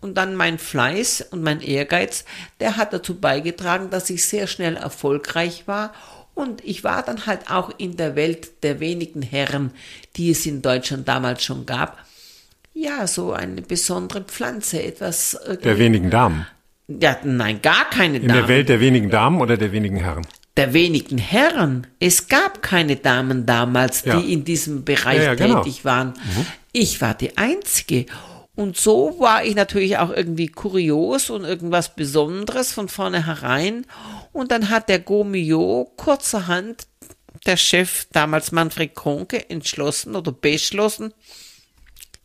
Und dann mein Fleiß und mein Ehrgeiz, der hat dazu beigetragen, dass ich sehr schnell erfolgreich war. Und ich war dann halt auch in der Welt der wenigen Herren, die es in Deutschland damals schon gab, ja, so eine besondere Pflanze, etwas. Der wenigen Damen. Ja, nein, gar keine Damen. In der Welt der wenigen Damen oder der wenigen Herren? Der wenigen Herren. Es gab keine Damen damals, ja. die in diesem Bereich ja, ja, genau. tätig waren. Mhm. Ich war die Einzige. Und so war ich natürlich auch irgendwie kurios und irgendwas Besonderes von vornherein. Und dann hat der Gomio kurzerhand, der Chef, damals Manfred Konke, entschlossen oder beschlossen,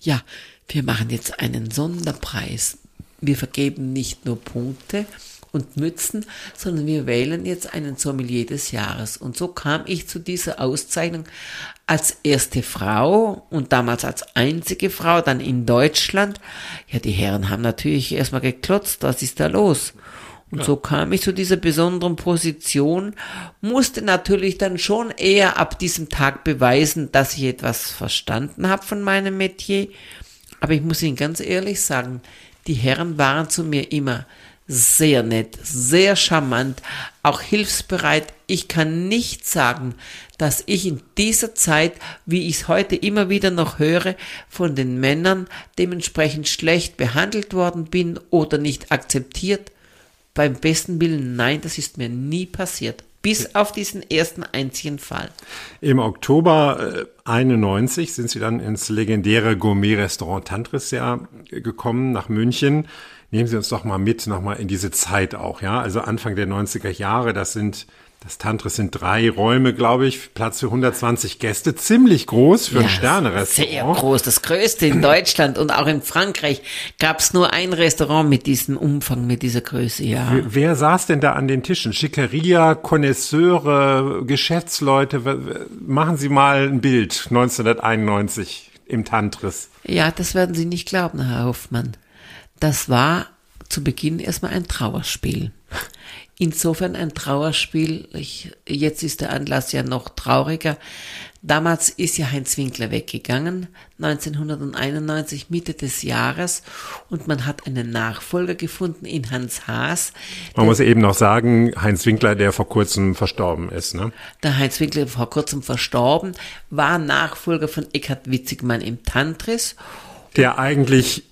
ja, wir machen jetzt einen Sonderpreis. Wir vergeben nicht nur Punkte und Mützen, sondern wir wählen jetzt einen Sommelier des Jahres. Und so kam ich zu dieser Auszeichnung als erste Frau und damals als einzige Frau dann in Deutschland. Ja, die Herren haben natürlich erstmal geklotzt, was ist da los? Und ja. so kam ich zu dieser besonderen Position, musste natürlich dann schon eher ab diesem Tag beweisen, dass ich etwas verstanden habe von meinem Metier. Aber ich muss Ihnen ganz ehrlich sagen, die Herren waren zu mir immer sehr nett, sehr charmant, auch hilfsbereit. Ich kann nicht sagen, dass ich in dieser Zeit, wie ich es heute immer wieder noch höre, von den Männern dementsprechend schlecht behandelt worden bin oder nicht akzeptiert. Beim besten Willen, nein, das ist mir nie passiert. bis auf diesen ersten einzigen Fall. Im Oktober äh, 91 sind sie dann ins legendäre Gourmet-Restaurant Tantris ja gekommen nach München. Nehmen Sie uns doch mal mit, nochmal in diese Zeit auch, ja. Also Anfang der 90er Jahre, das sind das Tantris sind drei Räume, glaube ich, Platz für 120 Gäste, ziemlich groß für ja, ein Sternerestaurant. Sehr groß, das größte in Deutschland und auch in Frankreich gab es nur ein Restaurant mit diesem Umfang, mit dieser Größe, ja. Wer, wer saß denn da an den Tischen? Schickeria, Connoisseure, Geschäftsleute? Machen Sie mal ein Bild 1991 im Tantris. Ja, das werden Sie nicht glauben, Herr Hoffmann. Das war zu Beginn erstmal ein Trauerspiel. Insofern ein Trauerspiel. Ich, jetzt ist der Anlass ja noch trauriger. Damals ist ja Heinz Winkler weggegangen, 1991, Mitte des Jahres, und man hat einen Nachfolger gefunden in Hans Haas. Man muss eben noch sagen, Heinz Winkler, der vor kurzem verstorben ist. Ne? Der Heinz Winkler vor kurzem verstorben, war Nachfolger von Eckhard Witzigmann im Tantris. Der eigentlich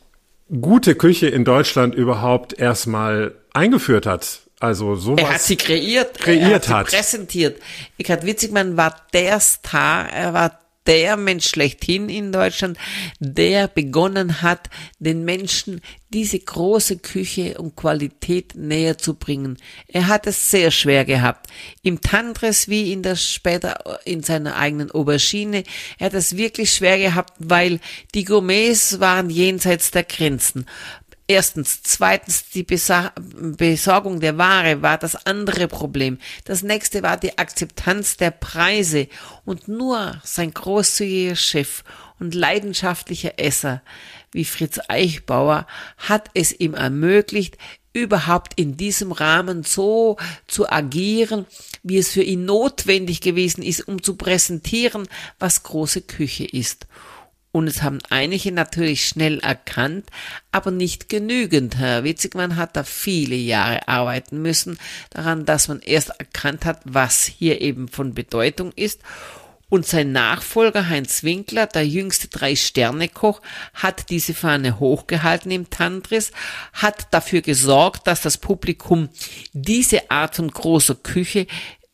gute Küche in Deutschland überhaupt erstmal eingeführt hat. Also sowas er hat sie kreiert, kreiert er hat, hat. Sie präsentiert. Eckhard Witzigmann war der Star, er war der Mensch schlechthin in Deutschland, der begonnen hat, den Menschen diese große Küche und Qualität näher zu bringen. Er hat es sehr schwer gehabt. Im Tantris wie in der später in seiner eigenen Aubergine. Er hat es wirklich schwer gehabt, weil die Gourmets waren jenseits der Grenzen. Erstens. Zweitens, die Besorgung der Ware war das andere Problem. Das nächste war die Akzeptanz der Preise. Und nur sein großzügiger Chef und leidenschaftlicher Esser wie Fritz Eichbauer hat es ihm ermöglicht, überhaupt in diesem Rahmen so zu agieren, wie es für ihn notwendig gewesen ist, um zu präsentieren, was große Küche ist. Und es haben einige natürlich schnell erkannt, aber nicht genügend. Herr Witzigmann hat da viele Jahre arbeiten müssen daran, dass man erst erkannt hat, was hier eben von Bedeutung ist. Und sein Nachfolger Heinz Winkler, der jüngste Drei-Sterne-Koch, hat diese Fahne hochgehalten im Tantris, hat dafür gesorgt, dass das Publikum diese Art von großer Küche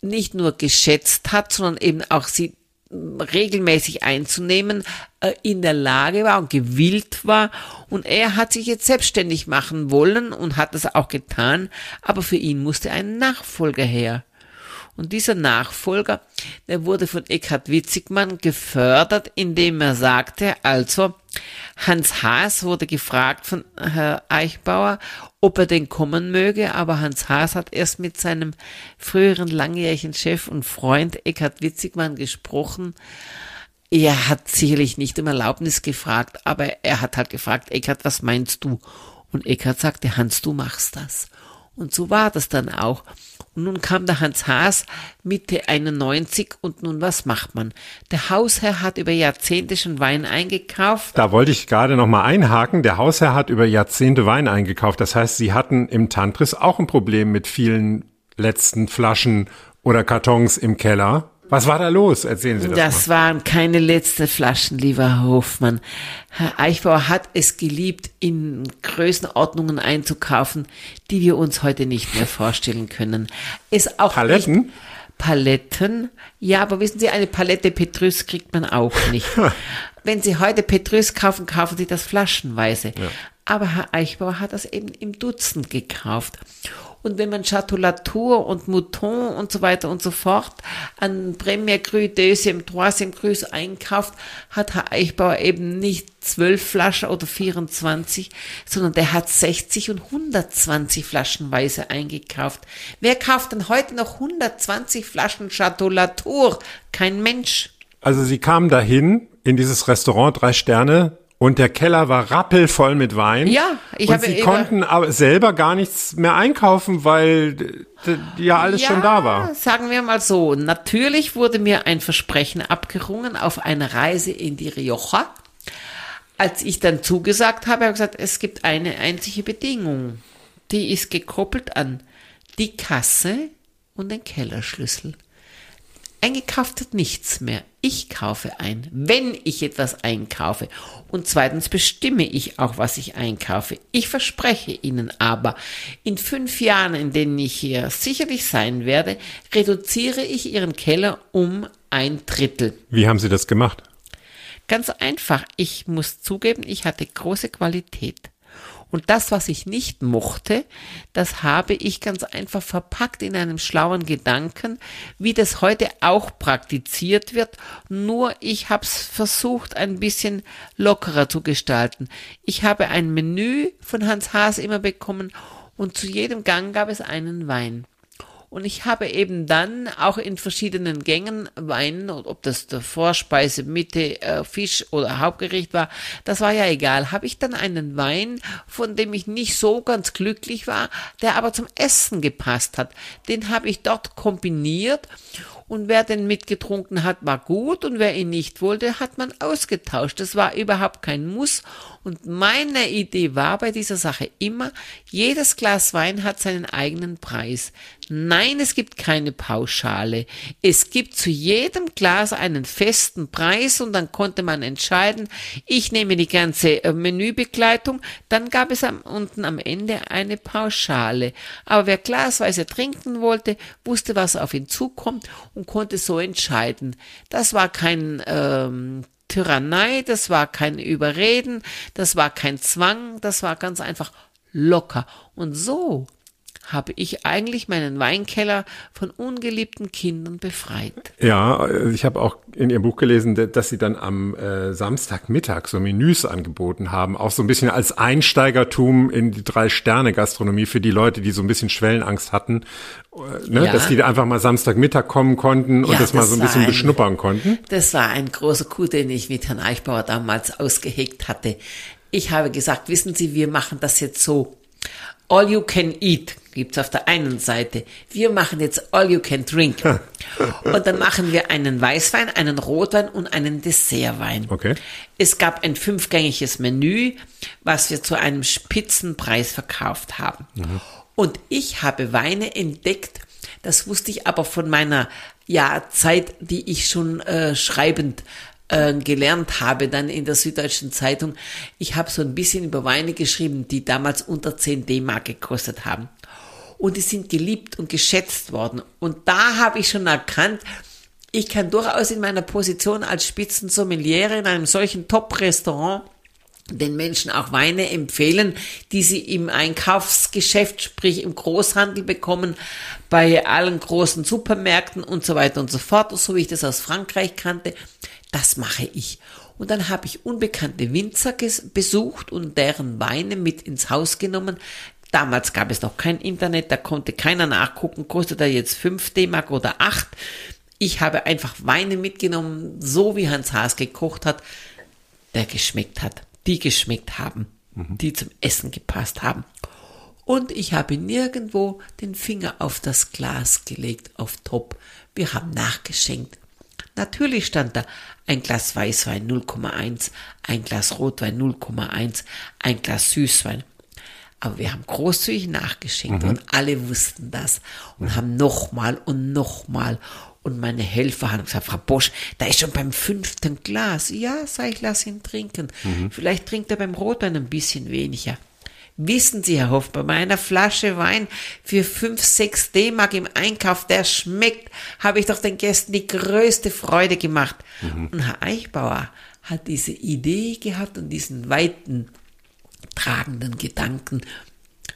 nicht nur geschätzt hat, sondern eben auch sie regelmäßig einzunehmen, äh, in der Lage war und gewillt war. Und er hat sich jetzt selbstständig machen wollen und hat das auch getan, aber für ihn musste ein Nachfolger her. Und dieser Nachfolger, der wurde von Eckhard Witzigmann gefördert, indem er sagte, also Hans Haas wurde gefragt von Herr Eichbauer, ob er denn kommen möge, aber Hans Haas hat erst mit seinem früheren langjährigen Chef und Freund Eckhard Witzigmann gesprochen. Er hat sicherlich nicht um Erlaubnis gefragt, aber er hat halt gefragt, Eckhard, was meinst du? Und Eckhard sagte, Hans, du machst das. Und so war das dann auch. Und nun kam der Hans Haas Mitte 91 und nun was macht man? Der Hausherr hat über Jahrzehnte schon Wein eingekauft. Da wollte ich gerade noch mal einhaken. Der Hausherr hat über Jahrzehnte Wein eingekauft. Das heißt, Sie hatten im Tantris auch ein Problem mit vielen letzten Flaschen oder Kartons im Keller. Was war da los? Erzählen Sie das. Das mal. waren keine letzten Flaschen, lieber Hofmann. Herr Eichbauer hat es geliebt, in Größenordnungen einzukaufen, die wir uns heute nicht mehr vorstellen können. Es auch Paletten? Nicht Paletten. Ja, aber wissen Sie, eine Palette Petrus kriegt man auch nicht. Wenn Sie heute Petrus kaufen, kaufen Sie das flaschenweise. Ja. Aber Herr Eichbauer hat das eben im Dutzend gekauft. Und wenn man Chateau Latour und Mouton und so weiter und so fort an Premier Cru, Deuxième, Troisième Cru einkauft, hat Herr Eichbauer eben nicht zwölf Flaschen oder 24, sondern der hat 60 und 120 Flaschenweise eingekauft. Wer kauft denn heute noch 120 Flaschen Chateau Latour? Kein Mensch. Also Sie kamen dahin in dieses Restaurant, drei Sterne, und der Keller war rappelvoll mit Wein. Ja, ich habe. Und sie konnten aber selber gar nichts mehr einkaufen, weil ja alles ja, schon da war. Sagen wir mal so. Natürlich wurde mir ein Versprechen abgerungen auf eine Reise in die Rioja. Als ich dann zugesagt habe, habe ich gesagt, es gibt eine einzige Bedingung. Die ist gekoppelt an die Kasse und den Kellerschlüssel. Eingekauft wird nichts mehr. Ich kaufe ein, wenn ich etwas einkaufe. Und zweitens bestimme ich auch, was ich einkaufe. Ich verspreche Ihnen aber, in fünf Jahren, in denen ich hier sicherlich sein werde, reduziere ich Ihren Keller um ein Drittel. Wie haben Sie das gemacht? Ganz einfach. Ich muss zugeben, ich hatte große Qualität. Und das, was ich nicht mochte, das habe ich ganz einfach verpackt in einem schlauen Gedanken, wie das heute auch praktiziert wird, nur ich habe es versucht, ein bisschen lockerer zu gestalten. Ich habe ein Menü von Hans Haas immer bekommen und zu jedem Gang gab es einen Wein. Und ich habe eben dann auch in verschiedenen Gängen Wein, ob das der Vorspeise, Mitte, äh, Fisch oder Hauptgericht war, das war ja egal, habe ich dann einen Wein, von dem ich nicht so ganz glücklich war, der aber zum Essen gepasst hat. Den habe ich dort kombiniert und wer den mitgetrunken hat, war gut und wer ihn nicht wollte, hat man ausgetauscht. Das war überhaupt kein Muss und meine Idee war bei dieser Sache immer, jedes Glas Wein hat seinen eigenen Preis. Nein, es gibt keine Pauschale. Es gibt zu jedem Glas einen festen Preis und dann konnte man entscheiden, ich nehme die ganze äh, Menübegleitung, dann gab es am, unten am Ende eine Pauschale. Aber wer glasweise trinken wollte, wusste, was auf ihn zukommt und konnte so entscheiden. Das war kein ähm, Tyrannei, das war kein Überreden, das war kein Zwang, das war ganz einfach locker. Und so habe ich eigentlich meinen Weinkeller von ungeliebten Kindern befreit. Ja, ich habe auch in Ihrem Buch gelesen, dass Sie dann am äh, Samstagmittag so Menüs angeboten haben, auch so ein bisschen als Einsteigertum in die Drei-Sterne-Gastronomie für die Leute, die so ein bisschen Schwellenangst hatten, äh, ne? Ja. dass die einfach mal Samstagmittag kommen konnten und ja, das mal so ein bisschen ein, beschnuppern konnten. Das war ein großer Coup, den ich mit Herrn Eichbauer damals ausgehegt hatte. Ich habe gesagt, wissen Sie, wir machen das jetzt so. All you can eat gibt's auf der einen Seite. Wir machen jetzt All You Can Drink. und dann machen wir einen Weißwein, einen Rotwein und einen Dessertwein. Okay. Es gab ein fünfgängiges Menü, was wir zu einem Spitzenpreis verkauft haben. Mhm. Und ich habe Weine entdeckt, das wusste ich aber von meiner ja, Zeit, die ich schon äh, schreibend äh, gelernt habe, dann in der Süddeutschen Zeitung. Ich habe so ein bisschen über Weine geschrieben, die damals unter 10 D-Mark gekostet haben und die sind geliebt und geschätzt worden. Und da habe ich schon erkannt, ich kann durchaus in meiner Position als Spitzensommeliere in einem solchen Top-Restaurant den Menschen auch Weine empfehlen, die sie im Einkaufsgeschäft, sprich im Großhandel bekommen, bei allen großen Supermärkten und so weiter und so fort, so wie ich das aus Frankreich kannte. Das mache ich. Und dann habe ich unbekannte Winzer besucht und deren Weine mit ins Haus genommen, Damals gab es noch kein Internet, da konnte keiner nachgucken, kostet er jetzt 5 D-Mark oder 8. Ich habe einfach Weine mitgenommen, so wie Hans Haas gekocht hat, der geschmeckt hat, die geschmeckt haben, mhm. die zum Essen gepasst haben. Und ich habe nirgendwo den Finger auf das Glas gelegt, auf Top. Wir haben nachgeschenkt. Natürlich stand da ein Glas Weißwein 0,1, ein Glas Rotwein 0,1, ein Glas Süßwein. Aber wir haben großzügig nachgeschenkt mhm. und alle wussten das und mhm. haben nochmal und nochmal. Und meine Helfer haben gesagt, Frau Bosch, da ist schon beim fünften Glas. Ja, sag ich, lass ihn trinken. Mhm. Vielleicht trinkt er beim Rotwein ein bisschen weniger. Wissen Sie, Herr Hoff, bei meiner Flasche Wein für 5, 6 D-Mark im Einkauf, der schmeckt, habe ich doch den Gästen die größte Freude gemacht. Mhm. Und Herr Eichbauer hat diese Idee gehabt und diesen weiten tragenden Gedanken.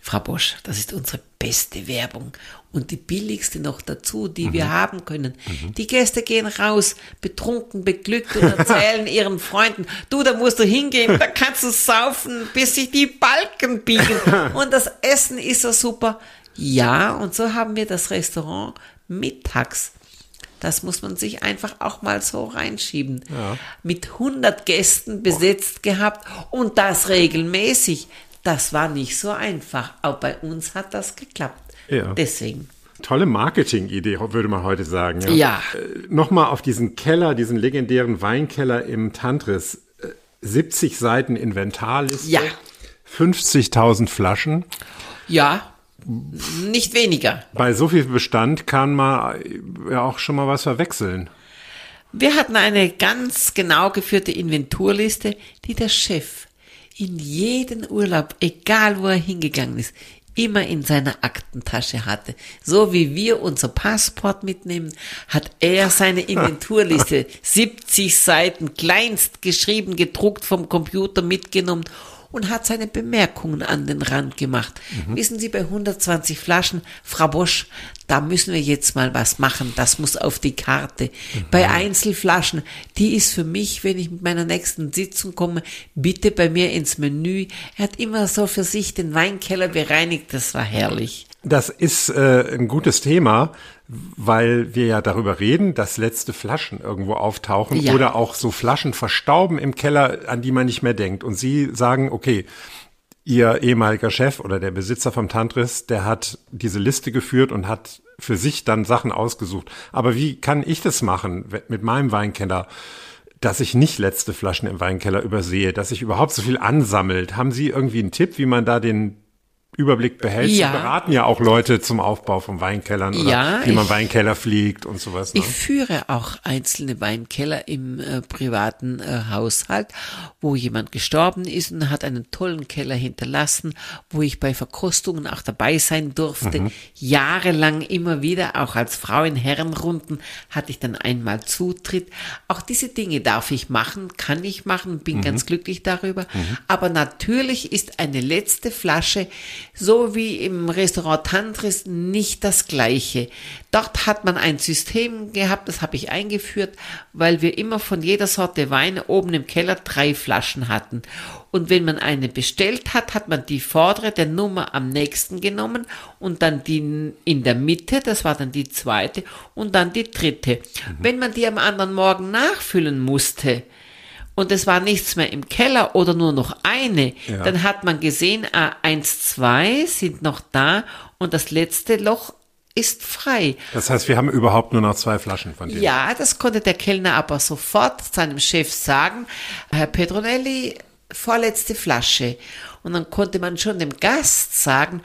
Frau Bosch, das ist unsere beste Werbung und die billigste noch dazu, die mhm. wir haben können. Mhm. Die Gäste gehen raus, betrunken, beglückt und erzählen ihren Freunden, du, da musst du hingehen, da kannst du saufen, bis sich die Balken biegen und das Essen ist so super. Ja, und so haben wir das Restaurant mittags das muss man sich einfach auch mal so reinschieben. Ja. Mit 100 Gästen besetzt gehabt und das regelmäßig. Das war nicht so einfach. Auch bei uns hat das geklappt. Ja. Deswegen. Tolle Marketing-Idee, würde man heute sagen. Ja. ja. Äh, Nochmal auf diesen Keller, diesen legendären Weinkeller im Tantris. 70 äh, Seiten Inventarliste. Ja. 50.000 Flaschen. Ja. Nicht weniger. Bei so viel Bestand kann man ja auch schon mal was verwechseln. Wir hatten eine ganz genau geführte Inventurliste, die der Chef in jeden Urlaub, egal wo er hingegangen ist, immer in seiner Aktentasche hatte. So wie wir unser Passport mitnehmen, hat er seine Inventurliste 70 Seiten kleinst geschrieben, gedruckt vom Computer mitgenommen und hat seine Bemerkungen an den Rand gemacht. Mhm. Wissen Sie, bei 120 Flaschen, Frau Bosch, da müssen wir jetzt mal was machen. Das muss auf die Karte. Mhm. Bei Einzelflaschen, die ist für mich, wenn ich mit meiner nächsten Sitzung komme, bitte bei mir ins Menü. Er hat immer so für sich den Weinkeller bereinigt. Das war herrlich. Das ist äh, ein gutes Thema, weil wir ja darüber reden, dass letzte Flaschen irgendwo auftauchen ja. oder auch so Flaschen verstauben im Keller, an die man nicht mehr denkt. Und Sie sagen, okay, Ihr ehemaliger Chef oder der Besitzer vom Tantris, der hat diese Liste geführt und hat für sich dann Sachen ausgesucht. Aber wie kann ich das machen mit meinem Weinkeller? dass ich nicht letzte Flaschen im Weinkeller übersehe, dass sich überhaupt so viel ansammelt. Haben Sie irgendwie einen Tipp, wie man da den Überblick behält. Ja. Sie beraten ja auch Leute zum Aufbau von Weinkellern oder ja, wie man ich, Weinkeller fliegt und sowas. Ne? Ich führe auch einzelne Weinkeller im äh, privaten äh, Haushalt, wo jemand gestorben ist und hat einen tollen Keller hinterlassen, wo ich bei Verkostungen auch dabei sein durfte. Mhm. Jahrelang immer wieder, auch als Frau in Herrenrunden, hatte ich dann einmal Zutritt. Auch diese Dinge darf ich machen, kann ich machen, bin mhm. ganz glücklich darüber. Mhm. Aber natürlich ist eine letzte Flasche so wie im Restaurant Tantris nicht das gleiche. Dort hat man ein System gehabt, das habe ich eingeführt, weil wir immer von jeder Sorte Wein oben im Keller drei Flaschen hatten. Und wenn man eine bestellt hat, hat man die vordere der Nummer am nächsten genommen und dann die in der Mitte, das war dann die zweite und dann die dritte. Mhm. Wenn man die am anderen Morgen nachfüllen musste, und es war nichts mehr im Keller oder nur noch eine, ja. dann hat man gesehen, ah, eins, zwei sind noch da und das letzte Loch ist frei. Das heißt, wir haben überhaupt nur noch zwei Flaschen von denen. Ja, das konnte der Kellner aber sofort seinem Chef sagen. Herr Pedronelli, vorletzte Flasche. Und dann konnte man schon dem Gast sagen,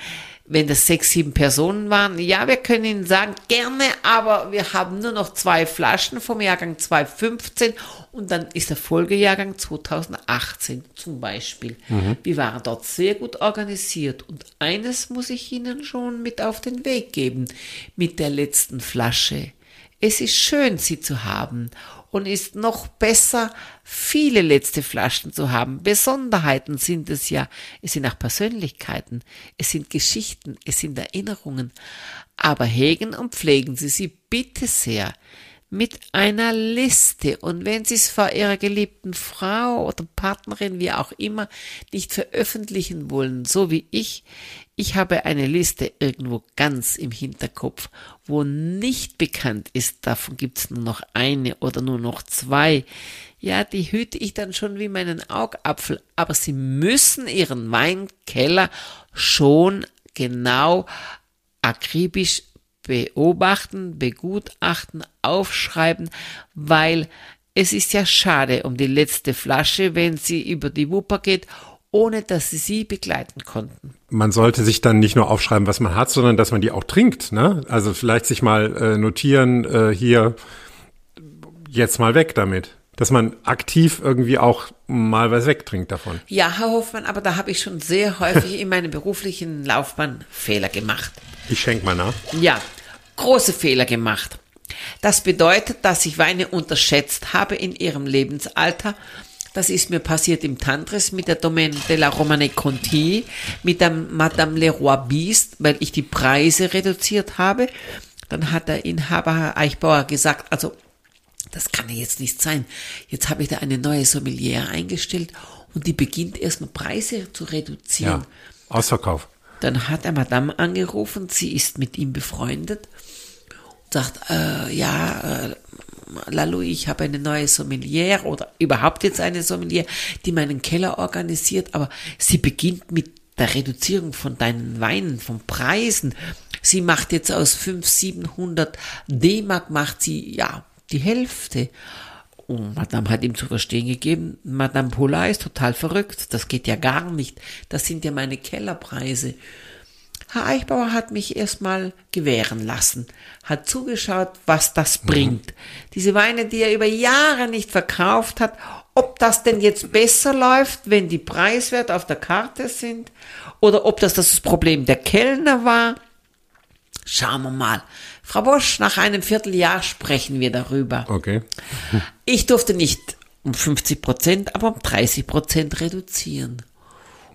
wenn das sechs, sieben Personen waren, ja, wir können Ihnen sagen, gerne, aber wir haben nur noch zwei Flaschen vom Jahrgang 2015 und dann ist der Folgejahrgang 2018 zum Beispiel. Mhm. Wir waren dort sehr gut organisiert und eines muss ich Ihnen schon mit auf den Weg geben, mit der letzten Flasche. Es ist schön, sie zu haben und ist noch besser, viele letzte Flaschen zu haben. Besonderheiten sind es ja. Es sind auch Persönlichkeiten, es sind Geschichten, es sind Erinnerungen. Aber hegen und pflegen Sie sie bitte sehr mit einer Liste. Und wenn Sie es vor Ihrer geliebten Frau oder Partnerin, wie auch immer, nicht veröffentlichen wollen, so wie ich, ich habe eine Liste irgendwo ganz im Hinterkopf, wo nicht bekannt ist, davon gibt es nur noch eine oder nur noch zwei. Ja, die hüte ich dann schon wie meinen Augapfel, aber Sie müssen Ihren Weinkeller schon genau akribisch beobachten, begutachten, aufschreiben, weil es ist ja schade um die letzte Flasche, wenn sie über die Wupper geht, ohne dass sie sie begleiten konnten. Man sollte sich dann nicht nur aufschreiben, was man hat, sondern dass man die auch trinkt. Ne? Also vielleicht sich mal äh, notieren, äh, hier jetzt mal weg damit dass man aktiv irgendwie auch mal was wegtrinkt davon. Ja, Herr Hoffmann, aber da habe ich schon sehr häufig in meiner beruflichen Laufbahn Fehler gemacht. Ich schenke mal nach. Ja, große Fehler gemacht. Das bedeutet, dass ich Weine unterschätzt habe in ihrem Lebensalter. Das ist mir passiert im Tantris mit der Domaine de la Romane Conti, mit der Madame Leroy Bist, weil ich die Preise reduziert habe. Dann hat der Inhaber Herr Eichbauer gesagt, also das kann ja jetzt nicht sein. Jetzt habe ich da eine neue Sommelier eingestellt und die beginnt erstmal Preise zu reduzieren. Ja, Ausverkauf. Dann hat er Madame angerufen, sie ist mit ihm befreundet und sagt, äh, ja, äh, Lalu, ich habe eine neue Sommelier oder überhaupt jetzt eine Sommelier, die meinen Keller organisiert, aber sie beginnt mit der Reduzierung von deinen Weinen, von Preisen. Sie macht jetzt aus 500, 700 D-Mark, macht sie, ja, die Hälfte. Und Madame hat ihm zu verstehen gegeben, Madame Pola ist total verrückt, das geht ja gar nicht, das sind ja meine Kellerpreise. Herr Eichbauer hat mich erstmal gewähren lassen, hat zugeschaut, was das bringt. Diese Weine, die er über Jahre nicht verkauft hat, ob das denn jetzt besser läuft, wenn die Preiswert auf der Karte sind, oder ob das das Problem der Kellner war. Schauen wir mal. Frau Bosch, nach einem Vierteljahr sprechen wir darüber. Okay. Ich durfte nicht um 50 Prozent, aber um 30 Prozent reduzieren.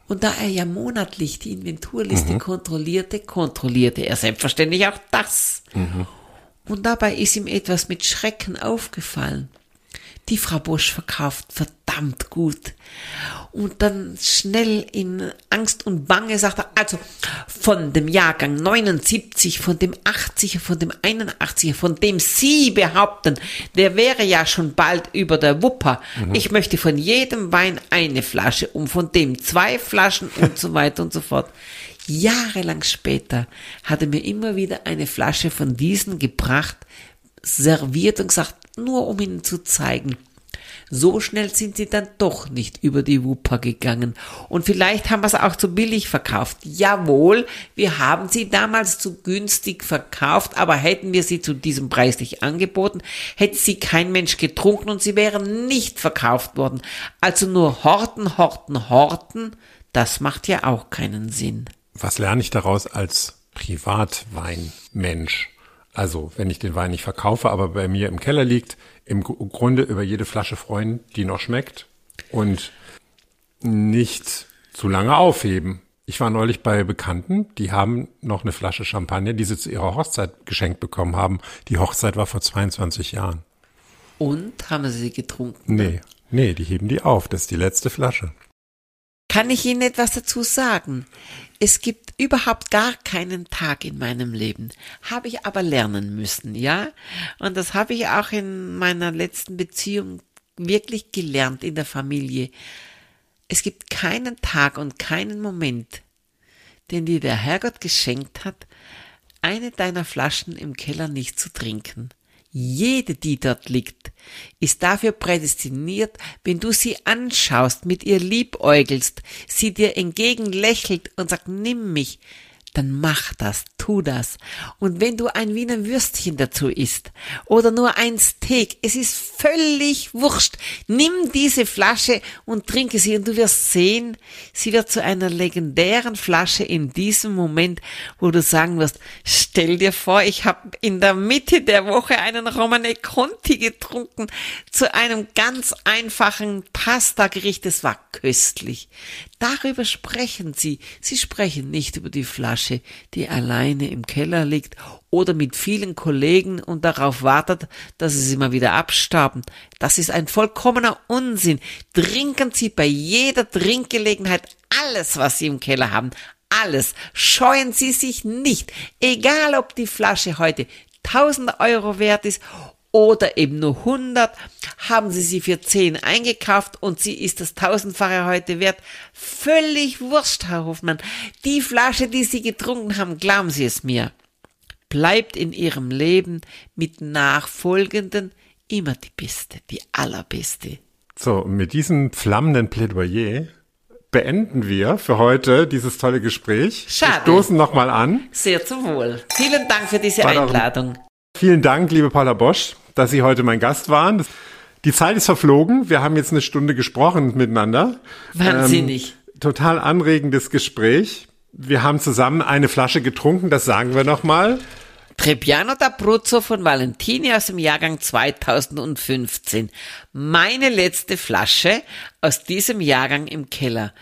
Und da er ja monatlich die Inventurliste kontrollierte, kontrollierte er selbstverständlich auch das. Und dabei ist ihm etwas mit Schrecken aufgefallen. Die Frau Bosch verkauft verdammt gut. Und dann schnell in Angst und Bange sagt er, also von dem Jahrgang 79, von dem 80er, von dem 81er, von dem Sie behaupten, der wäre ja schon bald über der Wupper. Ich möchte von jedem Wein eine Flasche und von dem zwei Flaschen und so weiter und so fort. Jahrelang später hat er mir immer wieder eine Flasche von diesen gebracht, serviert und gesagt, nur um ihnen zu zeigen, so schnell sind sie dann doch nicht über die Wupper gegangen. Und vielleicht haben wir es auch zu billig verkauft. Jawohl, wir haben sie damals zu günstig verkauft, aber hätten wir sie zu diesem Preis nicht angeboten, hätte sie kein Mensch getrunken und sie wären nicht verkauft worden. Also nur horten, horten, horten, das macht ja auch keinen Sinn. Was lerne ich daraus als Privatweinmensch? Also, wenn ich den Wein nicht verkaufe, aber bei mir im Keller liegt, im Gru- Grunde über jede Flasche freuen, die noch schmeckt und nicht zu lange aufheben. Ich war neulich bei Bekannten, die haben noch eine Flasche Champagner, die sie zu ihrer Hochzeit geschenkt bekommen haben. Die Hochzeit war vor 22 Jahren. Und haben sie sie getrunken? Nee, nee, die heben die auf. Das ist die letzte Flasche. Kann ich Ihnen etwas dazu sagen? Es gibt überhaupt gar keinen Tag in meinem Leben. Habe ich aber lernen müssen, ja? Und das habe ich auch in meiner letzten Beziehung wirklich gelernt in der Familie. Es gibt keinen Tag und keinen Moment, den dir der Herrgott geschenkt hat, eine deiner Flaschen im Keller nicht zu trinken. Jede, die dort liegt, ist dafür prädestiniert, wenn du sie anschaust, mit ihr liebäugelst, sie dir entgegenlächelt und sagt, nimm mich, dann mach das, tu das. Und wenn du ein Wiener Würstchen dazu isst oder nur ein Steak, es ist völlig wurscht. Nimm diese Flasche und trinke sie und du wirst sehen, sie wird zu einer legendären Flasche in diesem Moment, wo du sagen wirst, stell dir vor, ich habe in der Mitte der Woche einen Romane Conti getrunken zu einem ganz einfachen Pasta-Gericht. Es war köstlich. Darüber sprechen sie. Sie sprechen nicht über die Flasche, die alleine im Keller liegt oder mit vielen Kollegen und darauf wartet, dass sie sie mal wieder abstauben. Das ist ein vollkommener Unsinn. Trinken Sie bei jeder Trinkgelegenheit alles, was Sie im Keller haben. Alles. Scheuen Sie sich nicht. Egal, ob die Flasche heute 1000 Euro wert ist oder eben nur 100, haben Sie sie für 10 eingekauft und sie ist das tausendfache heute wert. Völlig wurscht, Herr Hofmann. Die Flasche, die Sie getrunken haben, glauben Sie es mir, bleibt in Ihrem Leben mit nachfolgenden immer die beste, die allerbeste. So, mit diesem flammenden Plädoyer beenden wir für heute dieses tolle Gespräch. Schade. Wir stoßen nochmal an. Sehr zum Wohl. Vielen Dank für diese Einladung. Vielen Dank, liebe Paula Bosch, dass Sie heute mein Gast waren. Die Zeit ist verflogen. Wir haben jetzt eine Stunde gesprochen miteinander. Wahnsinnig. Ähm, total anregendes Gespräch. Wir haben zusammen eine Flasche getrunken, das sagen wir nochmal. Trebbiano d'Abruzzo von Valentini aus dem Jahrgang 2015. Meine letzte Flasche aus diesem Jahrgang im Keller.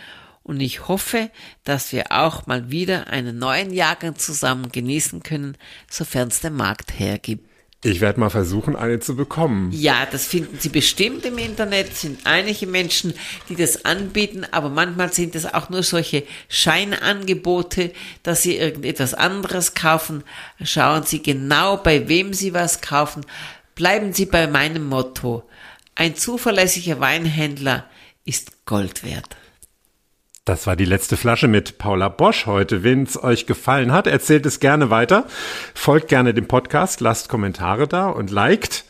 Und ich hoffe, dass wir auch mal wieder einen neuen Jahrgang zusammen genießen können, sofern es der Markt hergibt. Ich werde mal versuchen, eine zu bekommen. Ja, das finden Sie bestimmt im Internet, Es sind einige Menschen, die das anbieten, aber manchmal sind es auch nur solche Scheinangebote, dass Sie irgendetwas anderes kaufen. Schauen Sie genau, bei wem Sie was kaufen. Bleiben Sie bei meinem Motto. Ein zuverlässiger Weinhändler ist Gold wert. Das war die letzte Flasche mit Paula Bosch heute. Wenn es euch gefallen hat, erzählt es gerne weiter. Folgt gerne dem Podcast, lasst Kommentare da und liked.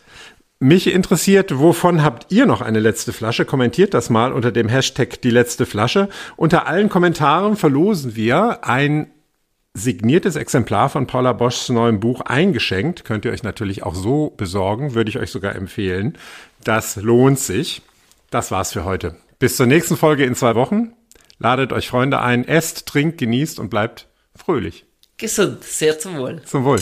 Mich interessiert, wovon habt ihr noch eine letzte Flasche? Kommentiert das mal unter dem Hashtag die letzte Flasche. Unter allen Kommentaren verlosen wir ein signiertes Exemplar von Paula Boschs neuem Buch eingeschenkt. Könnt ihr euch natürlich auch so besorgen, würde ich euch sogar empfehlen. Das lohnt sich. Das war's für heute. Bis zur nächsten Folge in zwei Wochen. Ladet euch Freunde ein, esst, trinkt, genießt und bleibt fröhlich. Gesund, sehr zum Wohl. Zum Wohl.